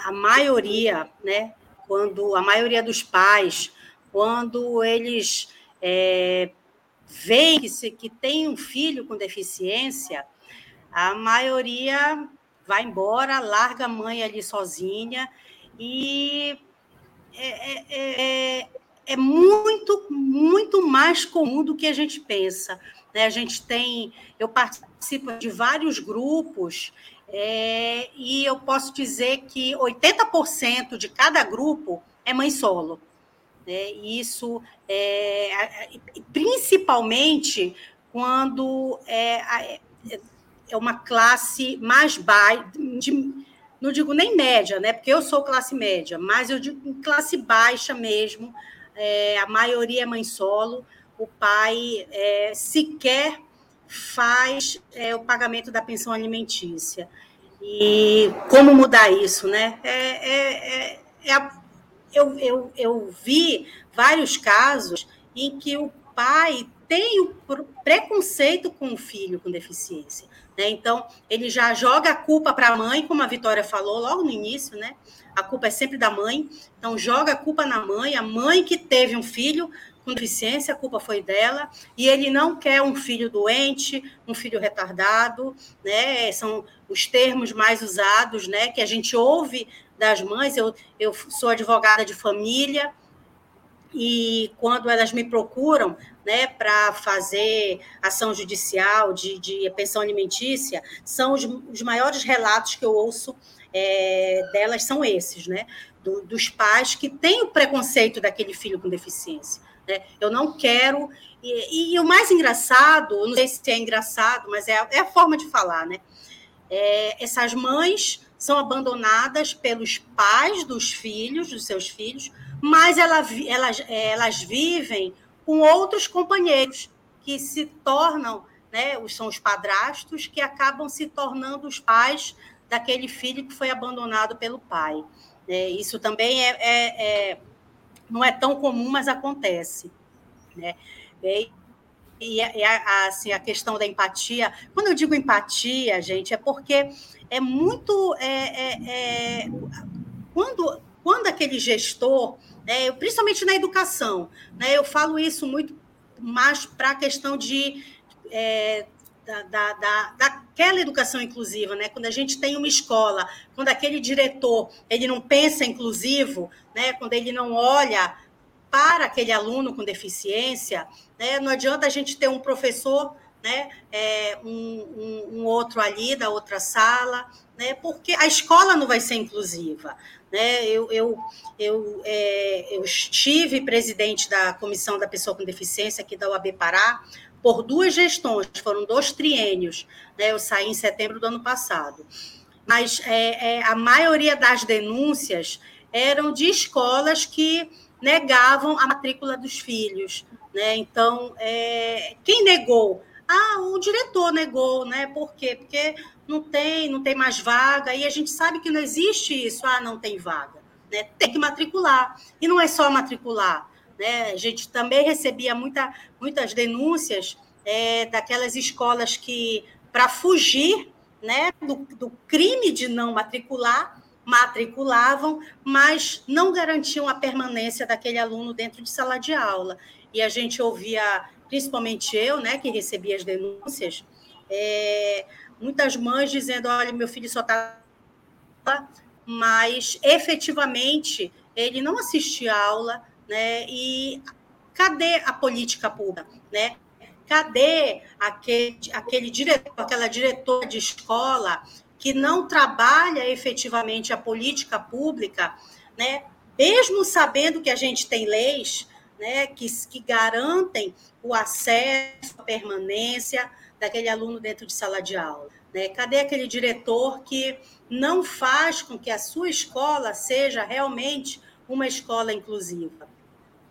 a maioria, né, quando a maioria dos pais, quando eles é, veem que, que tem um filho com deficiência, a maioria vai embora, larga a mãe ali sozinha e é, é, é, é muito, muito mais comum do que a gente pensa. Né? A gente tem, eu participo de vários grupos é, e eu posso dizer que 80% de cada grupo é mãe solo. Né? Isso, é, principalmente quando é, é uma classe mais baixa, não digo nem média, né? porque eu sou classe média, mas eu digo classe baixa mesmo, é, a maioria é mãe solo, o pai é, sequer faz é, o pagamento da pensão alimentícia. E como mudar isso, né? É, é, é, é eu, eu, eu vi vários casos em que o pai tem o preconceito com o filho com deficiência. Né? Então, ele já joga a culpa para a mãe, como a Vitória falou logo no início, né? A culpa é sempre da mãe. Então, joga a culpa na mãe, a mãe que teve um filho com deficiência, a culpa foi dela, e ele não quer um filho doente, um filho retardado, né? São os termos mais usados, né? Que a gente ouve das mães. Eu, eu sou advogada de família, e quando elas me procuram né, para fazer ação judicial de, de, pensão alimentícia, são os, os maiores relatos que eu ouço é, delas são esses, né? Do, dos pais que têm o preconceito daquele filho com deficiência. Né? Eu não quero. E, e, o mais engraçado, não sei se é engraçado, mas é, é a forma de falar, né? É, essas mães são abandonadas pelos pais dos filhos, dos seus filhos, mas ela, elas, elas vivem com outros companheiros que se tornam, né, são os padrastos, que acabam se tornando os pais daquele filho que foi abandonado pelo pai. É, isso também é, é, é, não é tão comum, mas acontece. Né? E, e, e a, assim, a questão da empatia, quando eu digo empatia, gente, é porque é muito. É, é, é quando, quando aquele gestor né, principalmente na educação. Né, eu falo isso muito mais para a questão de. É, da, da, da, daquela educação inclusiva, né? Quando a gente tem uma escola, quando aquele diretor ele não pensa inclusivo, né? Quando ele não olha para aquele aluno com deficiência, né? Não adianta a gente ter um professor, né? É, um, um, um outro ali da outra sala, né? Porque a escola não vai ser inclusiva, né? Eu, eu, eu, é, eu estive presidente da Comissão da Pessoa com Deficiência aqui da UAB Pará por duas gestões, foram dois triênios. Né? Eu saí em setembro do ano passado. Mas é, é, a maioria das denúncias eram de escolas que negavam a matrícula dos filhos. Né? Então, é, quem negou? Ah, o diretor negou, né? Por quê? Porque não tem, não tem mais vaga, e a gente sabe que não existe isso, ah, não tem vaga. Né? Tem que matricular. E não é só matricular. Né? A gente também recebia muita, muitas denúncias é, daquelas escolas que, para fugir né, do, do crime de não matricular, matriculavam, mas não garantiam a permanência daquele aluno dentro de sala de aula. E a gente ouvia, principalmente eu, né, que recebia as denúncias, é, muitas mães dizendo: olha, meu filho só está. Mas efetivamente ele não assiste aula, né? E cadê a política pública, né? Cadê aquele, aquele diretor, aquela diretora de escola que não trabalha efetivamente a política pública, né? Mesmo sabendo que a gente tem leis, né, que, que garantem o acesso, a permanência, daquele aluno dentro de sala de aula? Né? Cadê aquele diretor que não faz com que a sua escola seja realmente uma escola inclusiva?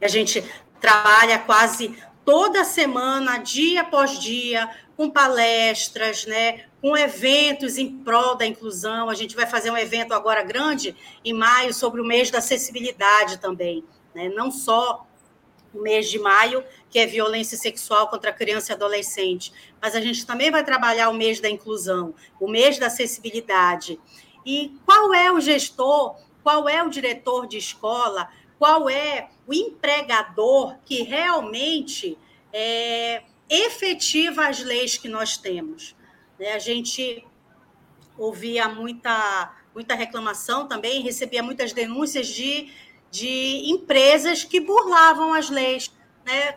A gente trabalha quase toda semana, dia após dia, com palestras, né, com eventos em prol da inclusão. A gente vai fazer um evento agora grande em maio sobre o mês da acessibilidade também, né? não só o mês de maio, que é violência sexual contra criança e adolescente. Mas a gente também vai trabalhar o mês da inclusão, o mês da acessibilidade. E qual é o gestor, qual é o diretor de escola, qual é o empregador que realmente é, efetiva as leis que nós temos? Né? A gente ouvia muita, muita reclamação também, recebia muitas denúncias de de empresas que burlavam as leis. Né?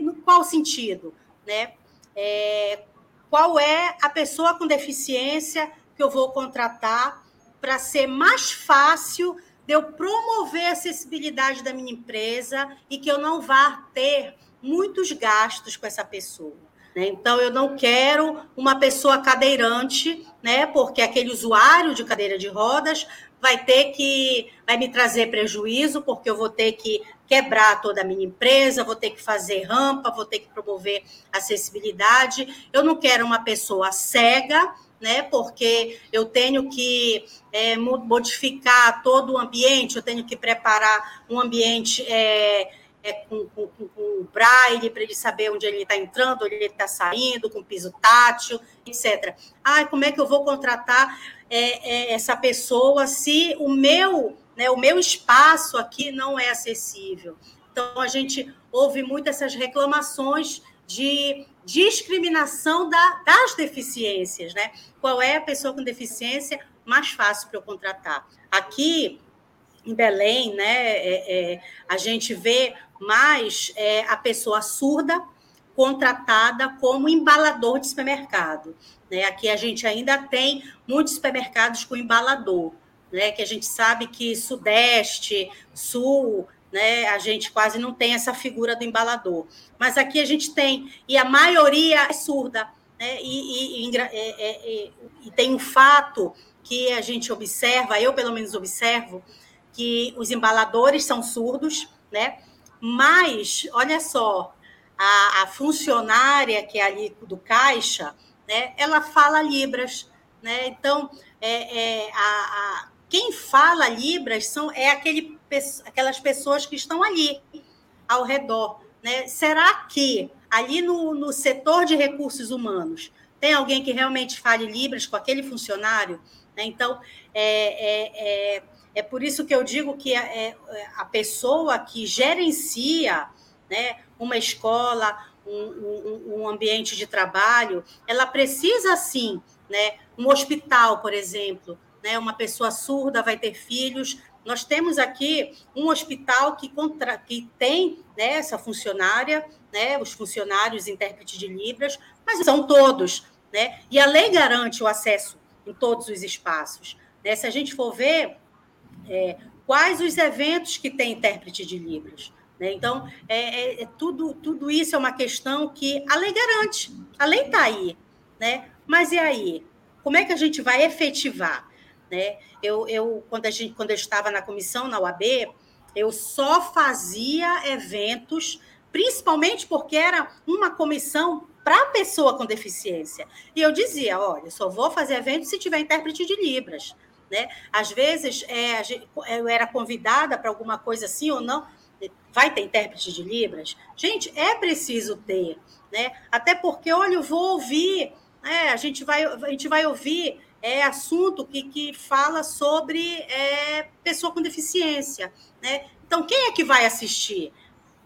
No qual sentido? Né? É, qual é a pessoa com deficiência que eu vou contratar para ser mais fácil de eu promover a acessibilidade da minha empresa e que eu não vá ter muitos gastos com essa pessoa. Né? Então, eu não quero uma pessoa cadeirante, né? porque aquele usuário de cadeira de rodas vai ter que vai me trazer prejuízo, porque eu vou ter que quebrar toda a minha empresa, vou ter que fazer rampa, vou ter que promover acessibilidade. Eu não quero uma pessoa cega, né? Porque eu tenho que é, modificar todo o ambiente, eu tenho que preparar um ambiente é, é, com, com, com, braille, para ele saber onde ele está entrando, onde ele está saindo, com piso tátil, etc. Ah, como é que eu vou contratar é, é, essa pessoa se o meu, né, o meu espaço aqui não é acessível? Então, a gente ouve muito essas reclamações de discriminação da, das deficiências, né? Qual é a pessoa com deficiência mais fácil para eu contratar? Aqui em Belém, né, é, é, a gente vê mais é, a pessoa surda contratada como embalador de supermercado. Né? Aqui a gente ainda tem muitos supermercados com embalador, né? que a gente sabe que Sudeste, Sul, né? A gente quase não tem essa figura do embalador. Mas aqui a gente tem, e a maioria é surda. Né? E, e, e, é, é, e, tem um fato que a gente observa, eu pelo menos observo, que os embaladores são surdos, né? Mas, olha só, a, a funcionária que é ali do caixa, né? Ela fala libras, né? Então, é, é a, a, quem fala libras são é aquele, aquelas pessoas que estão ali ao redor, né? Será que ali no, no setor de recursos humanos tem alguém que realmente fale libras com aquele funcionário? Né? Então, é, é, é é por isso que eu digo que a, é, a pessoa que gerencia né, uma escola, um, um, um, ambiente de trabalho, ela precisa sim, né, um hospital, por exemplo, né, uma pessoa surda vai ter filhos. Nós temos aqui um hospital que, contra, que tem né, essa funcionária, né, os funcionários intérpretes de Libras, mas são todos. Né? E a lei garante o acesso em todos os espaços. Né? Se a gente for ver, é, quais os eventos que tem intérprete de Libras. Né? Então, é, é, é, tudo, tudo isso é uma questão que a lei garante, a lei está aí. Né? Mas e aí? Como é que a gente vai efetivar? Né? Eu, eu, quando, a gente, quando eu estava na comissão, na UAB, eu só fazia eventos, principalmente porque era uma comissão para pessoa com deficiência. E eu dizia: olha, só vou fazer evento se tiver intérprete de Libras. Né? Às vezes, é, eu era convidada para alguma coisa assim ou não, vai ter intérprete de Libras? Gente, é preciso ter, né? Até porque, olha, eu vou ouvir, né? a, gente vai, a gente vai ouvir é, assunto que, que fala sobre é, pessoa com deficiência, né? Então, quem é que vai assistir?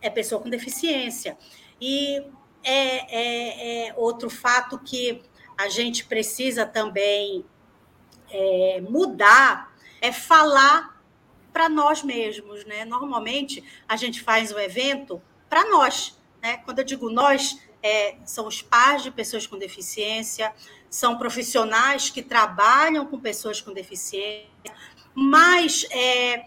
É pessoa com deficiência. E é, é, é outro fato que a gente precisa também é, mudar é falar para nós mesmos, né? Normalmente a gente faz o evento para nós, né? Quando eu digo nós, é, são os pais de pessoas com deficiência, são profissionais que trabalham com pessoas com deficiência, mas é,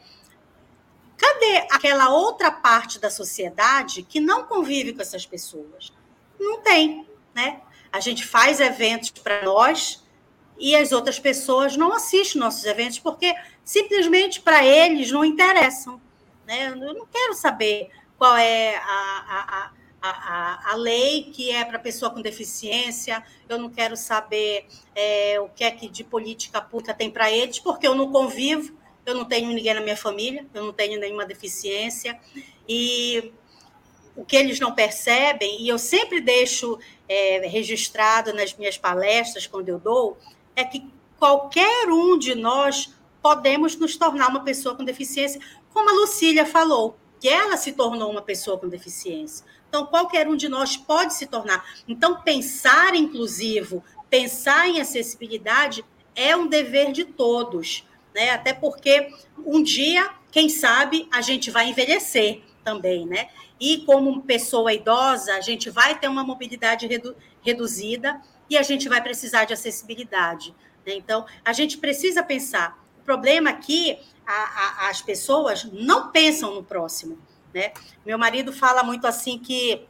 cadê aquela outra parte da sociedade que não convive com essas pessoas? Não tem, né? A gente faz eventos para nós, e as outras pessoas não assistem nossos eventos porque simplesmente para eles não interessam. Né? Eu não quero saber qual é a, a, a, a, lei que é para pessoa com deficiência, eu não quero saber é, o que é que de política pública tem para eles, porque eu não convivo, eu não tenho ninguém na minha família, eu não tenho nenhuma deficiência. E o que eles não percebem, e eu sempre deixo é, registrado nas minhas palestras, quando eu dou, é que qualquer um de nós podemos nos tornar uma pessoa com deficiência, como a Lucília falou, que ela se tornou uma pessoa com deficiência. Então, qualquer um de nós pode se tornar. Então, pensar inclusivo, pensar em acessibilidade é um dever de todos, né? Até porque um dia, quem sabe, a gente vai envelhecer também, né? E como pessoa idosa, a gente vai ter uma mobilidade redu reduzida e a gente vai precisar de acessibilidade. Né? Então, a gente precisa pensar. O problema é a, as pessoas não pensam no próximo. Né? Meu marido fala muito assim que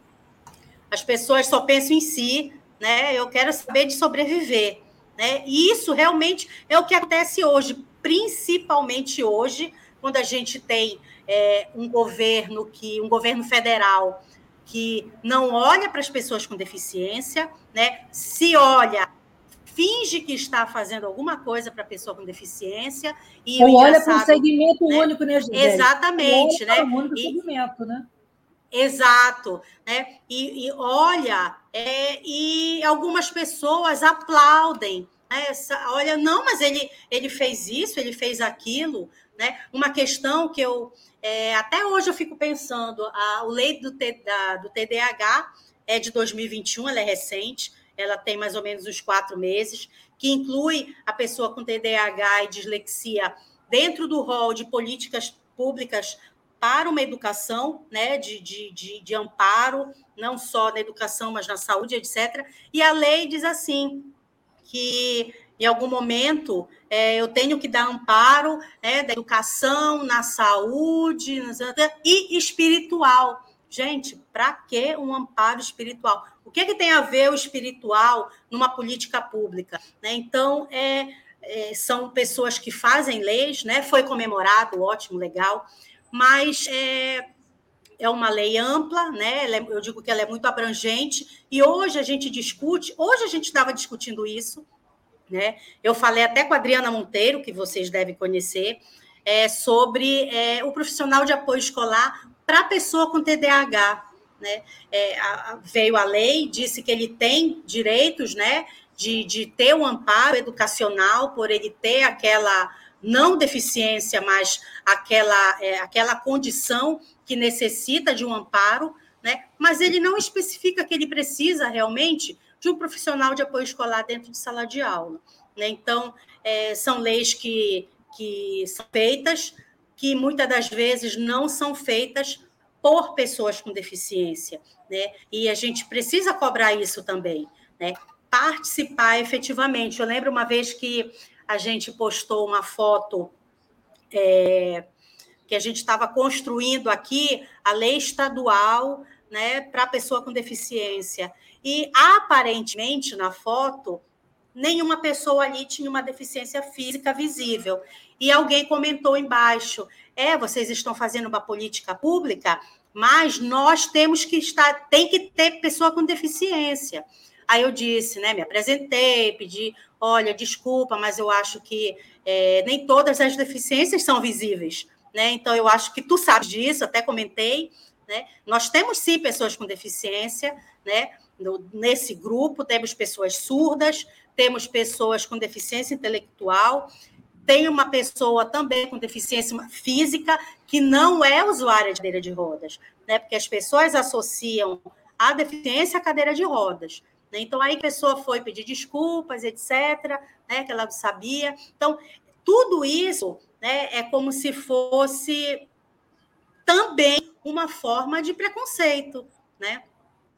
as pessoas só pensam em si, né? Eu quero saber de sobreviver, né? E isso realmente é o que acontece hoje, principalmente hoje, quando a gente tem é, um governo que, um governo federal que não olha para as pessoas com deficiência, né? Se olha, finge que está fazendo alguma coisa para a pessoa com deficiência e ou olha para o segmento né? único, né, Gisele? Exatamente, né? Um único e, segmento, né? Exato, né? E, e olha, é, e algumas pessoas aplaudem. Né? Essa, olha, não, mas ele, ele fez isso, ele fez aquilo, né? Uma questão que eu é, até hoje eu fico pensando, a, o lei do, da, do TDAH é de 2021, ela é recente, ela tem mais ou menos uns quatro meses, que inclui a pessoa com TDAH e dislexia dentro do rol de políticas públicas para uma educação né, de, de, de, de, amparo, não só na educação, mas na saúde, etc. E a lei diz assim, que em algum momento é, eu tenho que dar amparo né, da educação, na saúde e espiritual. Gente, para que um amparo espiritual? O que, é que tem a ver o espiritual numa política pública? Né? Então, é, é, são pessoas que fazem leis, né? foi comemorado, ótimo, legal, mas é, é uma lei ampla, né? É, eu digo que ela é muito abrangente, e hoje a gente discute, hoje a gente estava discutindo isso, né? Eu falei até com a Adriana Monteiro, que vocês devem conhecer, é, sobre é, o profissional de apoio escolar para a pessoa com TDAH. Né? É, a, veio a lei, disse que ele tem direitos né, de, de ter um amparo educacional por ele ter aquela não deficiência, mas aquela, é, aquela condição que necessita de um amparo, né? mas ele não especifica que ele precisa realmente de um profissional de apoio escolar dentro de sala de aula. Né? Então, é, são leis que, que são feitas, que muitas das vezes não são feitas por pessoas com deficiência. Né? E a gente precisa cobrar isso também. Né? Participar efetivamente. Eu lembro uma vez que a gente postou uma foto é, que a gente estava construindo aqui a lei estadual né, para pessoa com deficiência. E aparentemente na foto, nenhuma pessoa ali tinha uma deficiência física visível. E alguém comentou embaixo: é, vocês estão fazendo uma política pública, mas nós temos que estar, tem que ter pessoa com deficiência. Aí eu disse, né, me apresentei, pedi, olha, desculpa, mas eu acho que é, nem todas as deficiências são visíveis, né? Então eu acho que tu sabes disso, até comentei, né? Nós temos sim pessoas com deficiência, né? Nesse grupo temos pessoas surdas, temos pessoas com deficiência intelectual, tem uma pessoa também com deficiência física que não é usuária de cadeira de rodas, né? Porque as pessoas associam a deficiência à cadeira de rodas. Né? Então, aí a pessoa foi pedir desculpas, etc., né, que ela não sabia. Então, tudo isso né, é como se fosse também uma forma de preconceito, né?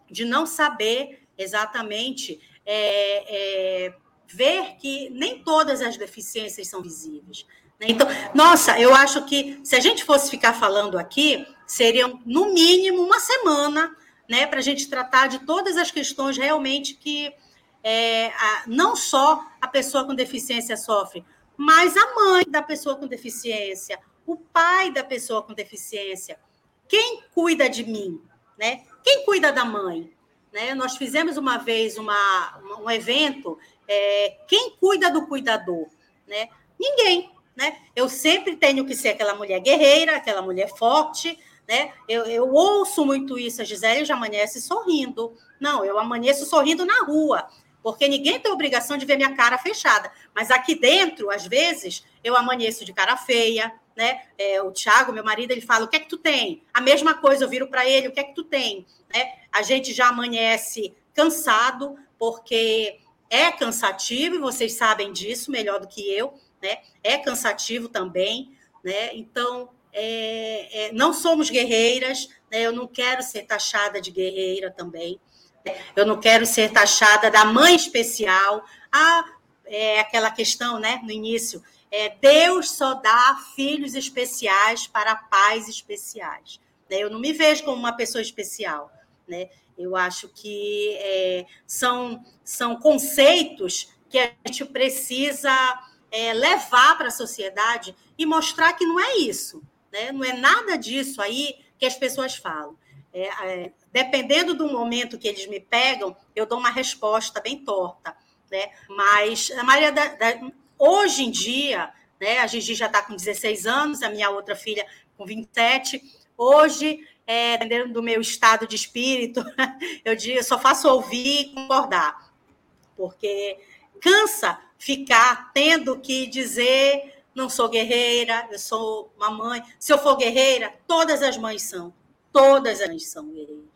de não saber exatamente é, é, ver que nem todas as deficiências são visíveis. Né? Então, nossa, eu acho que se a gente fosse ficar falando aqui, seriam no mínimo uma semana né, para a gente tratar de todas as questões realmente que é, a, não só a pessoa com deficiência sofre, mas a mãe da pessoa com deficiência, o pai da pessoa com deficiência. Quem cuida de mim? Né? Quem cuida da mãe? Né? Nós fizemos uma vez uma, um evento, é, quem cuida do cuidador? Né? Ninguém. Né? Eu sempre tenho que ser aquela mulher guerreira, aquela mulher forte, né? Eu, eu ouço muito isso, a Gisele já amanhece sorrindo. Não, eu amanheço sorrindo na rua, porque ninguém tem obrigação de ver minha cara fechada. Mas aqui dentro, às vezes, eu amanheço de cara feia, né? É, o Thiago, meu marido, ele fala: o que é que tu tem? A mesma coisa, eu viro para ele: o que é que tu tem? Né? A gente já amanhece cansado, porque é cansativo, e vocês sabem disso melhor do que eu, né? É cansativo também, né? Então, é, é, não somos guerreiras, né? eu não quero ser taxada de guerreira também, né? eu não quero ser taxada da mãe especial. Ah, é aquela questão né, no início, é, Deus só dá filhos especiais para pais especiais. Né? Eu não me vejo como uma pessoa especial. Né? Eu acho que é, são, são conceitos que a gente precisa é, levar para a sociedade e mostrar que não é isso. Né? Não é nada disso aí que as pessoas falam. É, é, dependendo do momento que eles me pegam, eu dou uma resposta bem torta. Né? Mas a maioria da, da, hoje em dia, né, a Gigi já está com 16 anos, a minha outra filha com 27. Hoje é, dependendo do meu estado de espírito, eu digo, só faço ouvir e concordar. Porque cansa ficar tendo que dizer não sou guerreira, eu sou uma mãe. Se eu for guerreira, todas as mães são. Todas as mães são guerreiras.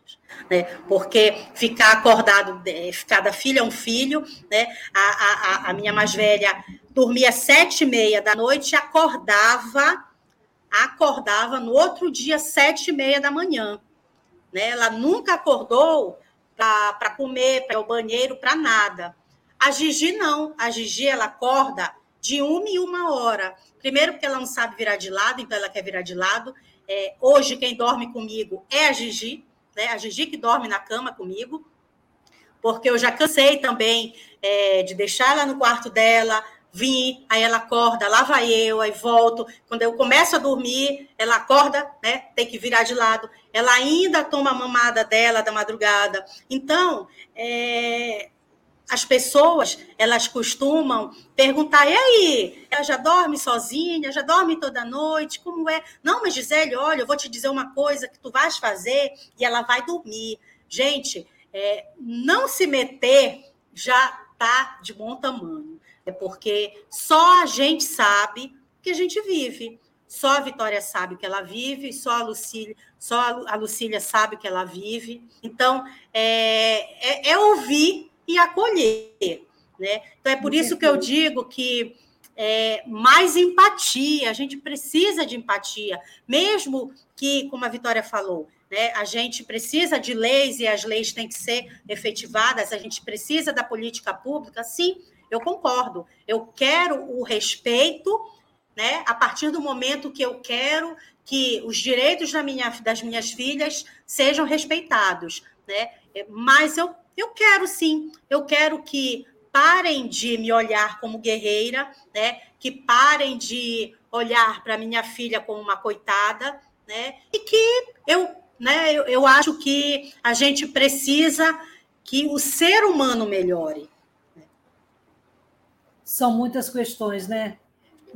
Né? Porque ficar acordado, cada filho é um filho. Né? A, a, a minha mais velha dormia sete e meia da noite e acordava, acordava no outro dia, sete e meia da manhã. Né? Ela nunca acordou para comer, para ao banheiro, para nada. A Gigi não. A Gigi, ela acorda de uma em uma hora. Primeiro, porque ela não sabe virar de lado, então ela quer virar de lado. É, hoje, quem dorme comigo é a Gigi, né? A Gigi que dorme na cama comigo, porque eu já cansei também é, de deixar ela no quarto dela, vim, aí ela acorda, lá vai eu, aí volto. Quando eu começo a dormir, ela acorda, né? Tem que virar de lado. Ela ainda toma a mamada dela da madrugada. Então, é, as pessoas elas costumam perguntar: e aí, ela já dorme sozinha, já dorme toda noite? Como é? Não, mas Gisele, olha, eu vou te dizer uma coisa que tu vais fazer e ela vai dormir. Gente, é, não se meter já tá de bom tamanho. É porque só a gente sabe que a gente vive. Só a Vitória sabe que ela vive, só a Lucília, só a Lucília sabe que ela vive. Então, é, é, é ouvir e acolher. Né? Então, é por isso que eu digo que é, mais empatia, a gente precisa de empatia, mesmo que, como a Vitória falou, né, a gente precisa de leis e as leis têm que ser efetivadas, a gente precisa da política pública, sim, eu concordo. Eu quero o respeito, né, a partir do momento que eu quero que os direitos da minha, das minhas filhas sejam respeitados, né? Mas eu eu quero sim, eu quero que parem de me olhar como guerreira, né? Que parem de olhar para minha filha como uma coitada, né? E que eu, né, eu, eu acho que a gente precisa que o ser humano melhore. São muitas questões, né?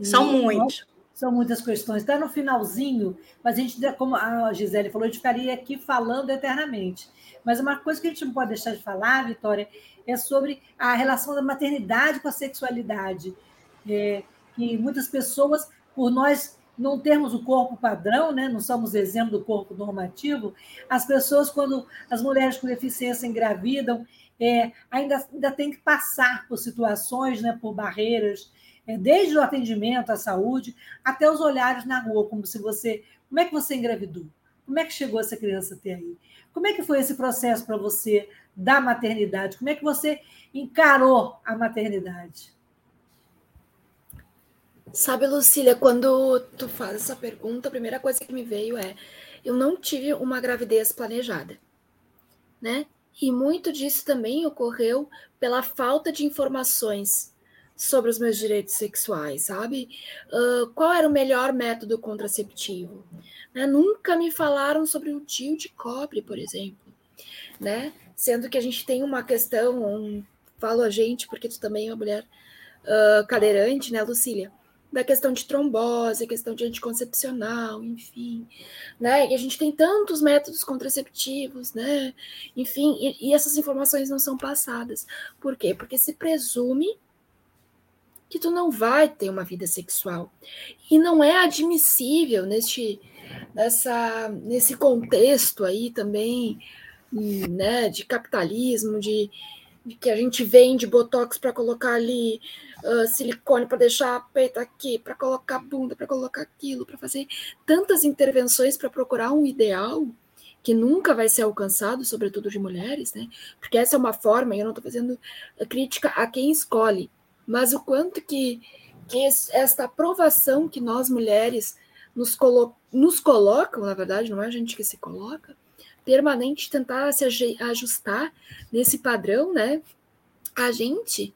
São muitas. São muitas questões. Está no finalzinho, mas a gente, como a Gisele falou, a gente ficaria aqui falando eternamente. Mas uma coisa que a gente não pode deixar de falar, Vitória, é sobre a relação da maternidade com a sexualidade. É, que muitas pessoas, por nós não termos o corpo padrão, né? não somos exemplo do corpo normativo, as pessoas, quando as mulheres com deficiência engravidam, é, ainda, ainda tem que passar por situações, né? por barreiras, é, desde o atendimento à saúde até os olhares na rua, como se você. Como é que você engravidou? Como é que chegou essa criança até aí? Como é que foi esse processo para você da maternidade? Como é que você encarou a maternidade? Sabe, Lucília, quando tu faz essa pergunta, a primeira coisa que me veio é: eu não tive uma gravidez planejada, né? E muito disso também ocorreu pela falta de informações sobre os meus direitos sexuais, sabe? Uh, qual era o melhor método contraceptivo? Né? Nunca me falaram sobre o tio de cobre, por exemplo, né? Sendo que a gente tem uma questão, um, falo a gente, porque tu também é uma mulher uh, cadeirante, né, Lucília? Da questão de trombose, questão de anticoncepcional, enfim, né? E a gente tem tantos métodos contraceptivos, né? Enfim, e, e essas informações não são passadas. Por quê? Porque se presume que tu não vai ter uma vida sexual. E não é admissível neste nessa, nesse contexto aí também, né, de capitalismo, de, de que a gente vende botox para colocar ali uh, silicone para deixar peito aqui, para colocar bunda, para colocar aquilo, para fazer tantas intervenções para procurar um ideal que nunca vai ser alcançado, sobretudo de mulheres, né? Porque essa é uma forma, e eu não estou fazendo crítica a quem escolhe, mas o quanto que, que esta aprovação que nós mulheres nos, colo nos colocam, na verdade, não é a gente que se coloca, permanente tentar se ajustar nesse padrão, né? A gente,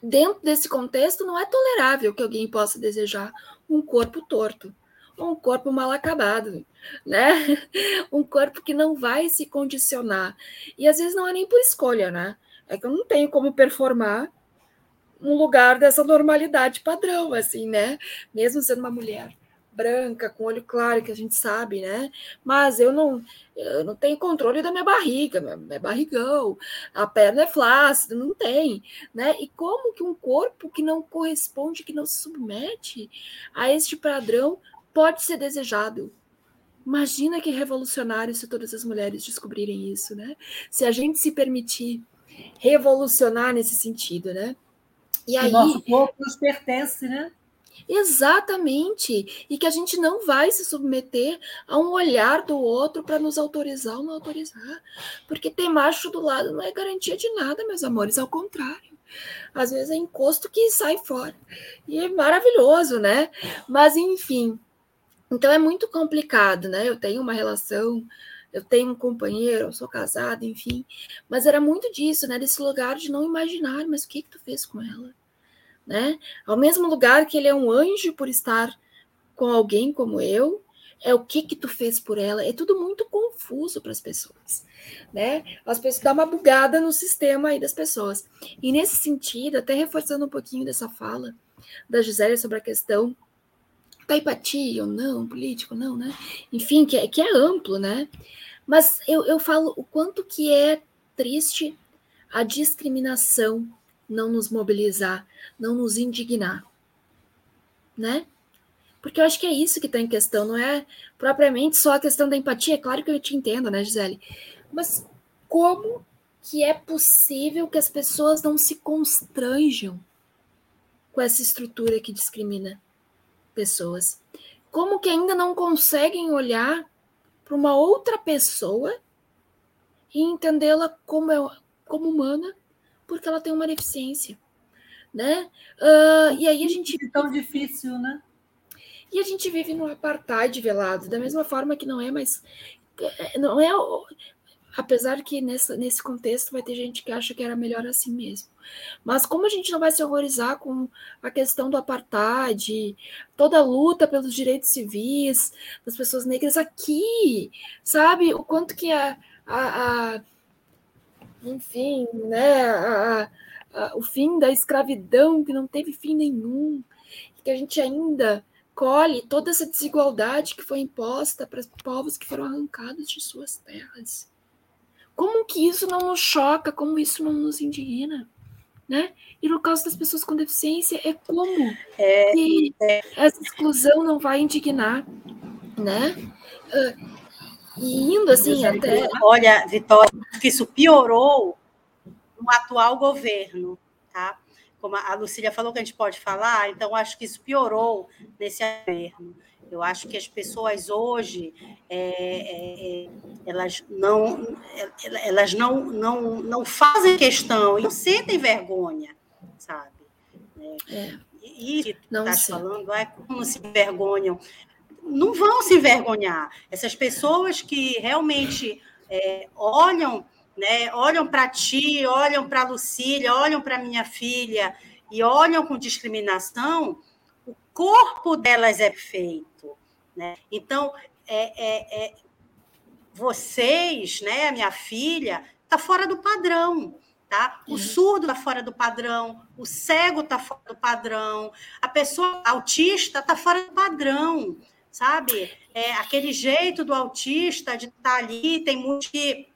dentro desse contexto, não é tolerável que alguém possa desejar um corpo torto, um corpo mal acabado, né? Um corpo que não vai se condicionar. E às vezes não é nem por escolha, né? É que eu não tenho como performar um lugar dessa normalidade padrão, assim, né? Mesmo sendo uma mulher branca, com olho claro, que a gente sabe, né? Mas eu não, eu não tenho controle da minha barriga, meu, barrigão, a perna é flácida, não tem, né? E como que um corpo que não corresponde, que não se submete a este padrão pode ser desejado? Imagina que revolucionário se todas as mulheres descobrirem isso, né? Se a gente se permitir revolucionar nesse sentido, né? E aí, o nosso corpo nos pertence, né? Exatamente. E que a gente não vai se submeter a um olhar do outro para nos autorizar ou não autorizar. Porque ter macho do lado não é garantia de nada, meus amores, ao contrário. Às vezes é encosto que sai fora. E é maravilhoso, né? Mas, enfim. Então é muito complicado, né? Eu tenho uma relação eu tenho um companheiro, eu sou casada, enfim. Mas era muito disso, né? Desse lugar de não imaginar, mas o que que tu fez com ela? Né? Ao mesmo lugar que ele é um anjo por estar com alguém como eu, é o que que tu fez por ela? É tudo muito confuso para as pessoas, né? As pessoas dá uma bugada no sistema aí das pessoas. E nesse sentido, até reforçando um pouquinho dessa fala da Gisele sobre a questão da empatia ou não, político não, né? Enfim, que é, que é amplo, né? Mas eu, eu falo o quanto que é triste a discriminação não nos mobilizar, não nos indignar, né? Porque eu acho que é isso que está em questão, não é propriamente só a questão da empatia. É claro que eu te entendo, né, Gisele? Mas como que é possível que as pessoas não se constranjam com essa estrutura que discrimina pessoas? Como que ainda não conseguem olhar para uma outra pessoa e entendê-la como, é, como humana, porque ela tem uma deficiência, né? Uh, e aí a gente é tão difícil, né? E a gente vive no apartheid velado, da mesma forma que não é mais é, não é apesar que nesse contexto vai ter gente que acha que era melhor assim mesmo. Mas como a gente não vai se horrorizar com a questão do apartheid, toda a luta pelos direitos civis das pessoas negras aqui, sabe? O quanto que a, a, a enfim, né, a, a, o fim da escravidão que não teve fim nenhum, que a gente ainda colhe toda essa desigualdade que foi imposta para os povos que foram arrancados de suas terras. Como que isso não nos choca, como isso não nos indigna? Né? E no caso das pessoas com deficiência, é como é, que é. essa exclusão não vai indignar, né? Uh, e indo assim até. Olha, Vitória, isso piorou no atual governo, tá? Como a Lucília falou que a gente pode falar, então acho que isso piorou nesse governo. Eu acho que as pessoas hoje é, é, é elas não elas não, não, não fazem questão e não sentem vergonha, sabe? É. E que tu estás falando é como se envergonham. Não vão se envergonhar. Essas pessoas que realmente é, olham, né, olham para ti, olham para a Lucília, olham para minha filha e olham com discriminação, o corpo delas é feito né? Então, é, é, é, vocês, né, a minha filha, está fora do padrão. Tá? O surdo está fora do padrão, o cego está fora do padrão, a pessoa autista está fora do padrão, sabe? É, aquele jeito do autista de estar tá ali, tem muitos que,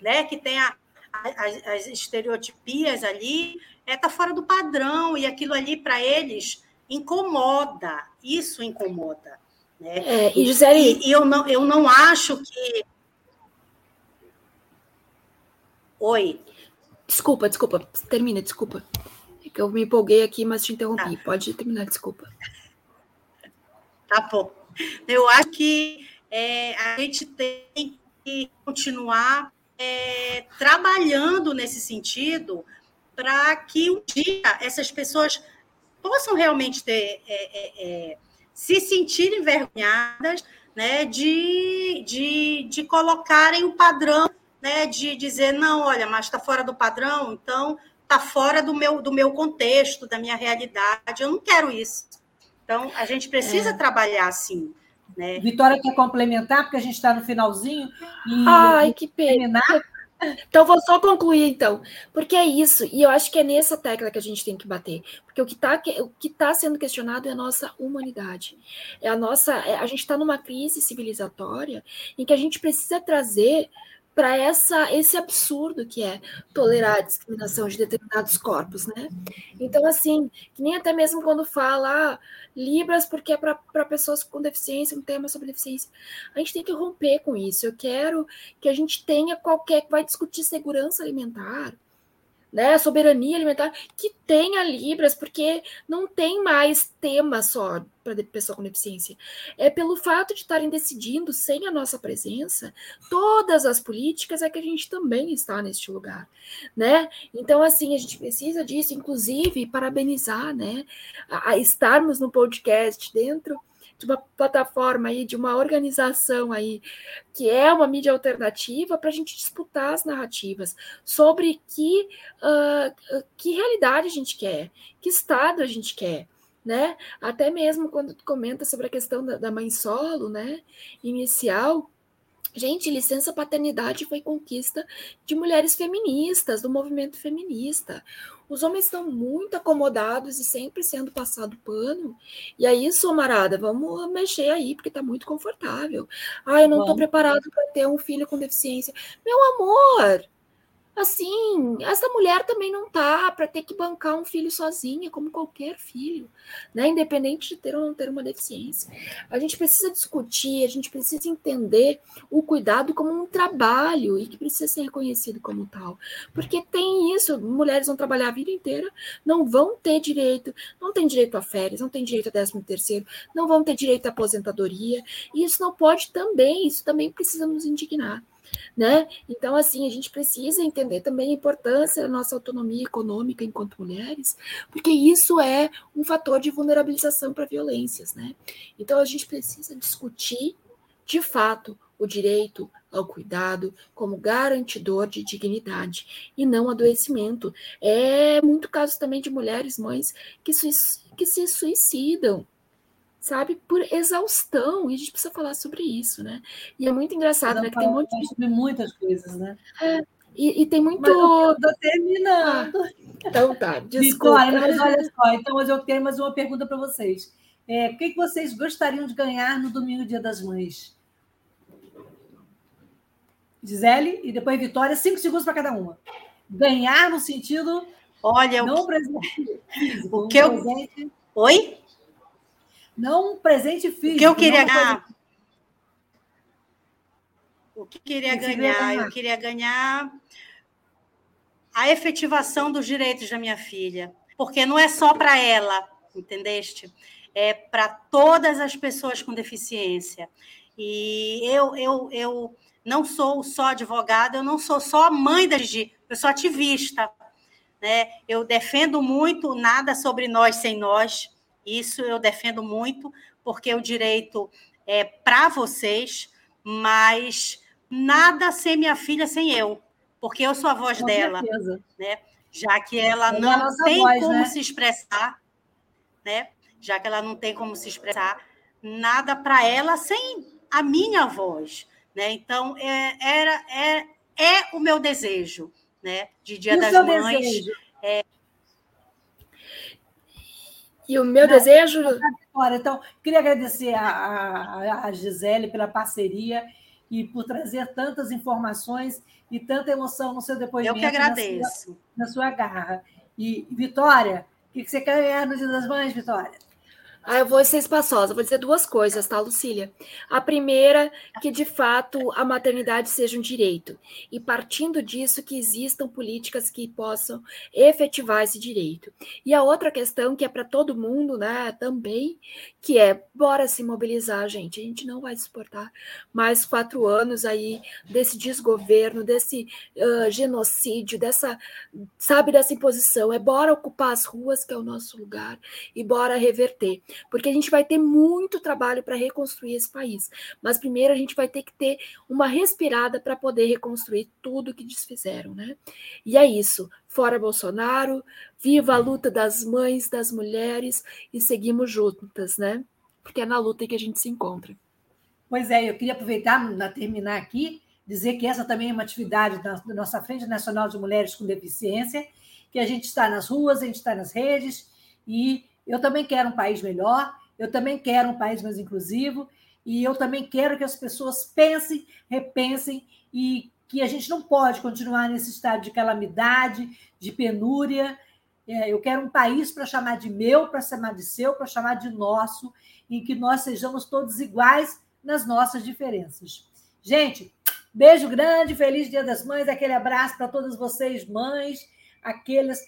né, que tem a, as, as estereotipias ali, é, tá fora do padrão, e aquilo ali para eles incomoda, isso incomoda. Né? É, e, Gisele... e, eu, não, eu não acho que. Oi. Desculpa, desculpa. Termina, desculpa. É que eu me empolguei aqui, mas te interrompi. Tá. Pode terminar, desculpa. Tá bom. Eu acho que é, a gente tem que continuar é, trabalhando nesse sentido para que um dia essas pessoas possam realmente ter é, é, é se sentirem envergonhadas né, de, de, de colocarem o padrão, né, de dizer, não, olha, mas está fora do padrão, então está fora do meu, do meu contexto, da minha realidade, eu não quero isso. Então, a gente precisa é. trabalhar assim. Né? Vitória quer complementar, porque a gente está no finalzinho. E Ai, que pena. Então, vou só concluir, então, porque é isso, e eu acho que é nessa tecla que a gente tem que bater, porque o que está que tá sendo questionado é a nossa humanidade, é a nossa, é, a gente está numa crise civilizatória em que a gente precisa trazer para essa esse absurdo que é tolerar a discriminação de determinados corpos, né? Então, assim, que nem até mesmo quando fala ah, Libras porque é para pessoas com deficiência, um tema sobre deficiência, a gente tem que romper com isso. Eu quero que a gente tenha qualquer que vai discutir segurança alimentar, né, soberania alimentar, que tenha Libras, porque não tem mais tema só para pessoa com deficiência. É pelo fato de estarem decidindo, sem a nossa presença, todas as políticas, é que a gente também está neste lugar, né? Então, assim, a gente precisa disso, inclusive, parabenizar, né, a, a estarmos no podcast dentro de uma plataforma aí, de uma organização aí, que é uma mídia alternativa, para a gente disputar as narrativas sobre que, uh, que realidade a gente quer, que estado a gente quer. Né? Até mesmo quando tu comenta sobre a questão da, da mãe solo, né? Inicial, Gente, licença paternidade foi conquista de mulheres feministas, do movimento feminista. Os homens estão muito acomodados e sempre sendo passado pano. E aí, somarada, vamos mexer aí, porque está muito confortável. Ah, eu não estou preparado para ter um filho com deficiência. Meu amor, assim, essa mulher também não tá para ter que bancar um filho sozinha, como qualquer filho, né? Independente de ter ou não ter uma deficiência. A gente precisa discutir, a gente precisa entender o cuidado como um trabalho e que precisa ser reconhecido como tal. Porque tem isso, mulheres vão trabalhar a vida inteira, não vão ter direito, não tem direito a férias, não tem direito a décimo terceiro, não vão ter direito à aposentadoria, e isso não pode também, isso também precisa nos indignar né? Então, assim, a gente precisa entender também a importância da nossa autonomia econômica enquanto mulheres, porque isso é um fator de vulnerabilização para violências, né? Então, a gente precisa discutir, de fato, o direito ao cuidado como garantidor de dignidade e não adoecimento. É muito caso também de mulheres, mães, que, que se suicidam, sabe, por exaustão, e a gente precisa falar sobre isso, né? E é muito engraçado, né? Que tem um monte de... sobre muitas coisas, né? É, e, e, tem muito. Mas eu terminando. Ah, então tá, desculpa. Vitória, mas olha só, então mas eu tenho mais uma pergunta para vocês. É, o que, que vocês gostariam de ganhar no domingo, Dia das Mães? Gisele e depois Vitória, cinco segundos para cada uma. Ganhar no sentido. Olha, não o que... presente o que eu... Oi? Não um presente físico. O que eu queria ganhar? O que queria que ganhar? ganhar? Eu queria ganhar a efetivação dos direitos da minha filha, porque não é só para ela, entendeste? É para todas as pessoas com deficiência. E eu, eu, eu não sou só advogada, eu não sou só mãe da Gigi, eu sou ativista. Né? Eu defendo muito nada sobre nós sem nós. Isso eu defendo muito, porque o direito é para vocês, mas nada sem minha filha sem eu, porque eu sou a voz Com dela, certeza. né? Já que ela é não tem voz, como né? se expressar, né? Já que ela não tem como se expressar, nada para ela sem a minha voz, né? Então é, era é, é o meu desejo, né? De Dia e das Mães. Desejo? É, e o meu Não, desejo. Então, queria agradecer a, a, a Gisele pela parceria e por trazer tantas informações e tanta emoção no seu depoimento. Eu que agradeço. Na sua, na sua garra. E, Vitória, o que você quer ganhar no Dia das Mães, Vitória? Ah, eu vou ser espaçosa, vou dizer duas coisas, tá, Lucília? A primeira, que de fato a maternidade seja um direito, e partindo disso, que existam políticas que possam efetivar esse direito. E a outra questão, que é para todo mundo, né, também, que é, bora se mobilizar, gente, a gente não vai suportar mais quatro anos aí desse desgoverno, desse uh, genocídio, dessa, sabe, dessa imposição, é bora ocupar as ruas, que é o nosso lugar, e bora reverter porque a gente vai ter muito trabalho para reconstruir esse país. Mas primeiro a gente vai ter que ter uma respirada para poder reconstruir tudo que desfizeram, né? E é isso. Fora Bolsonaro, viva a luta das mães, das mulheres e seguimos juntas, né? Porque é na luta que a gente se encontra. Pois é, eu queria aproveitar para terminar aqui dizer que essa também é uma atividade da nossa Frente Nacional de Mulheres com Deficiência, que a gente está nas ruas, a gente está nas redes, e eu também quero um país melhor, eu também quero um país mais inclusivo, e eu também quero que as pessoas pensem, repensem e que a gente não pode continuar nesse estado de calamidade, de penúria. É, eu quero um país para chamar de meu, para chamar de seu, para chamar de nosso, em que nós sejamos todos iguais nas nossas diferenças. Gente, beijo grande, feliz Dia das Mães, aquele abraço para todas vocês, mães, aqueles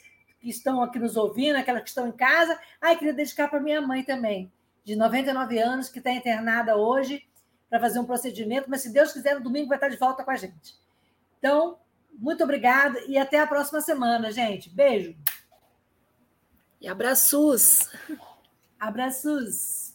que estão aqui nos ouvindo, aquelas que estão em casa. Ai, queria dedicar para minha mãe também, de 99 anos, que está internada hoje para fazer um procedimento, mas se Deus quiser, no domingo vai estar de volta com a gente. Então, muito obrigada e até a próxima semana, gente. Beijo. E abraços. Abraços.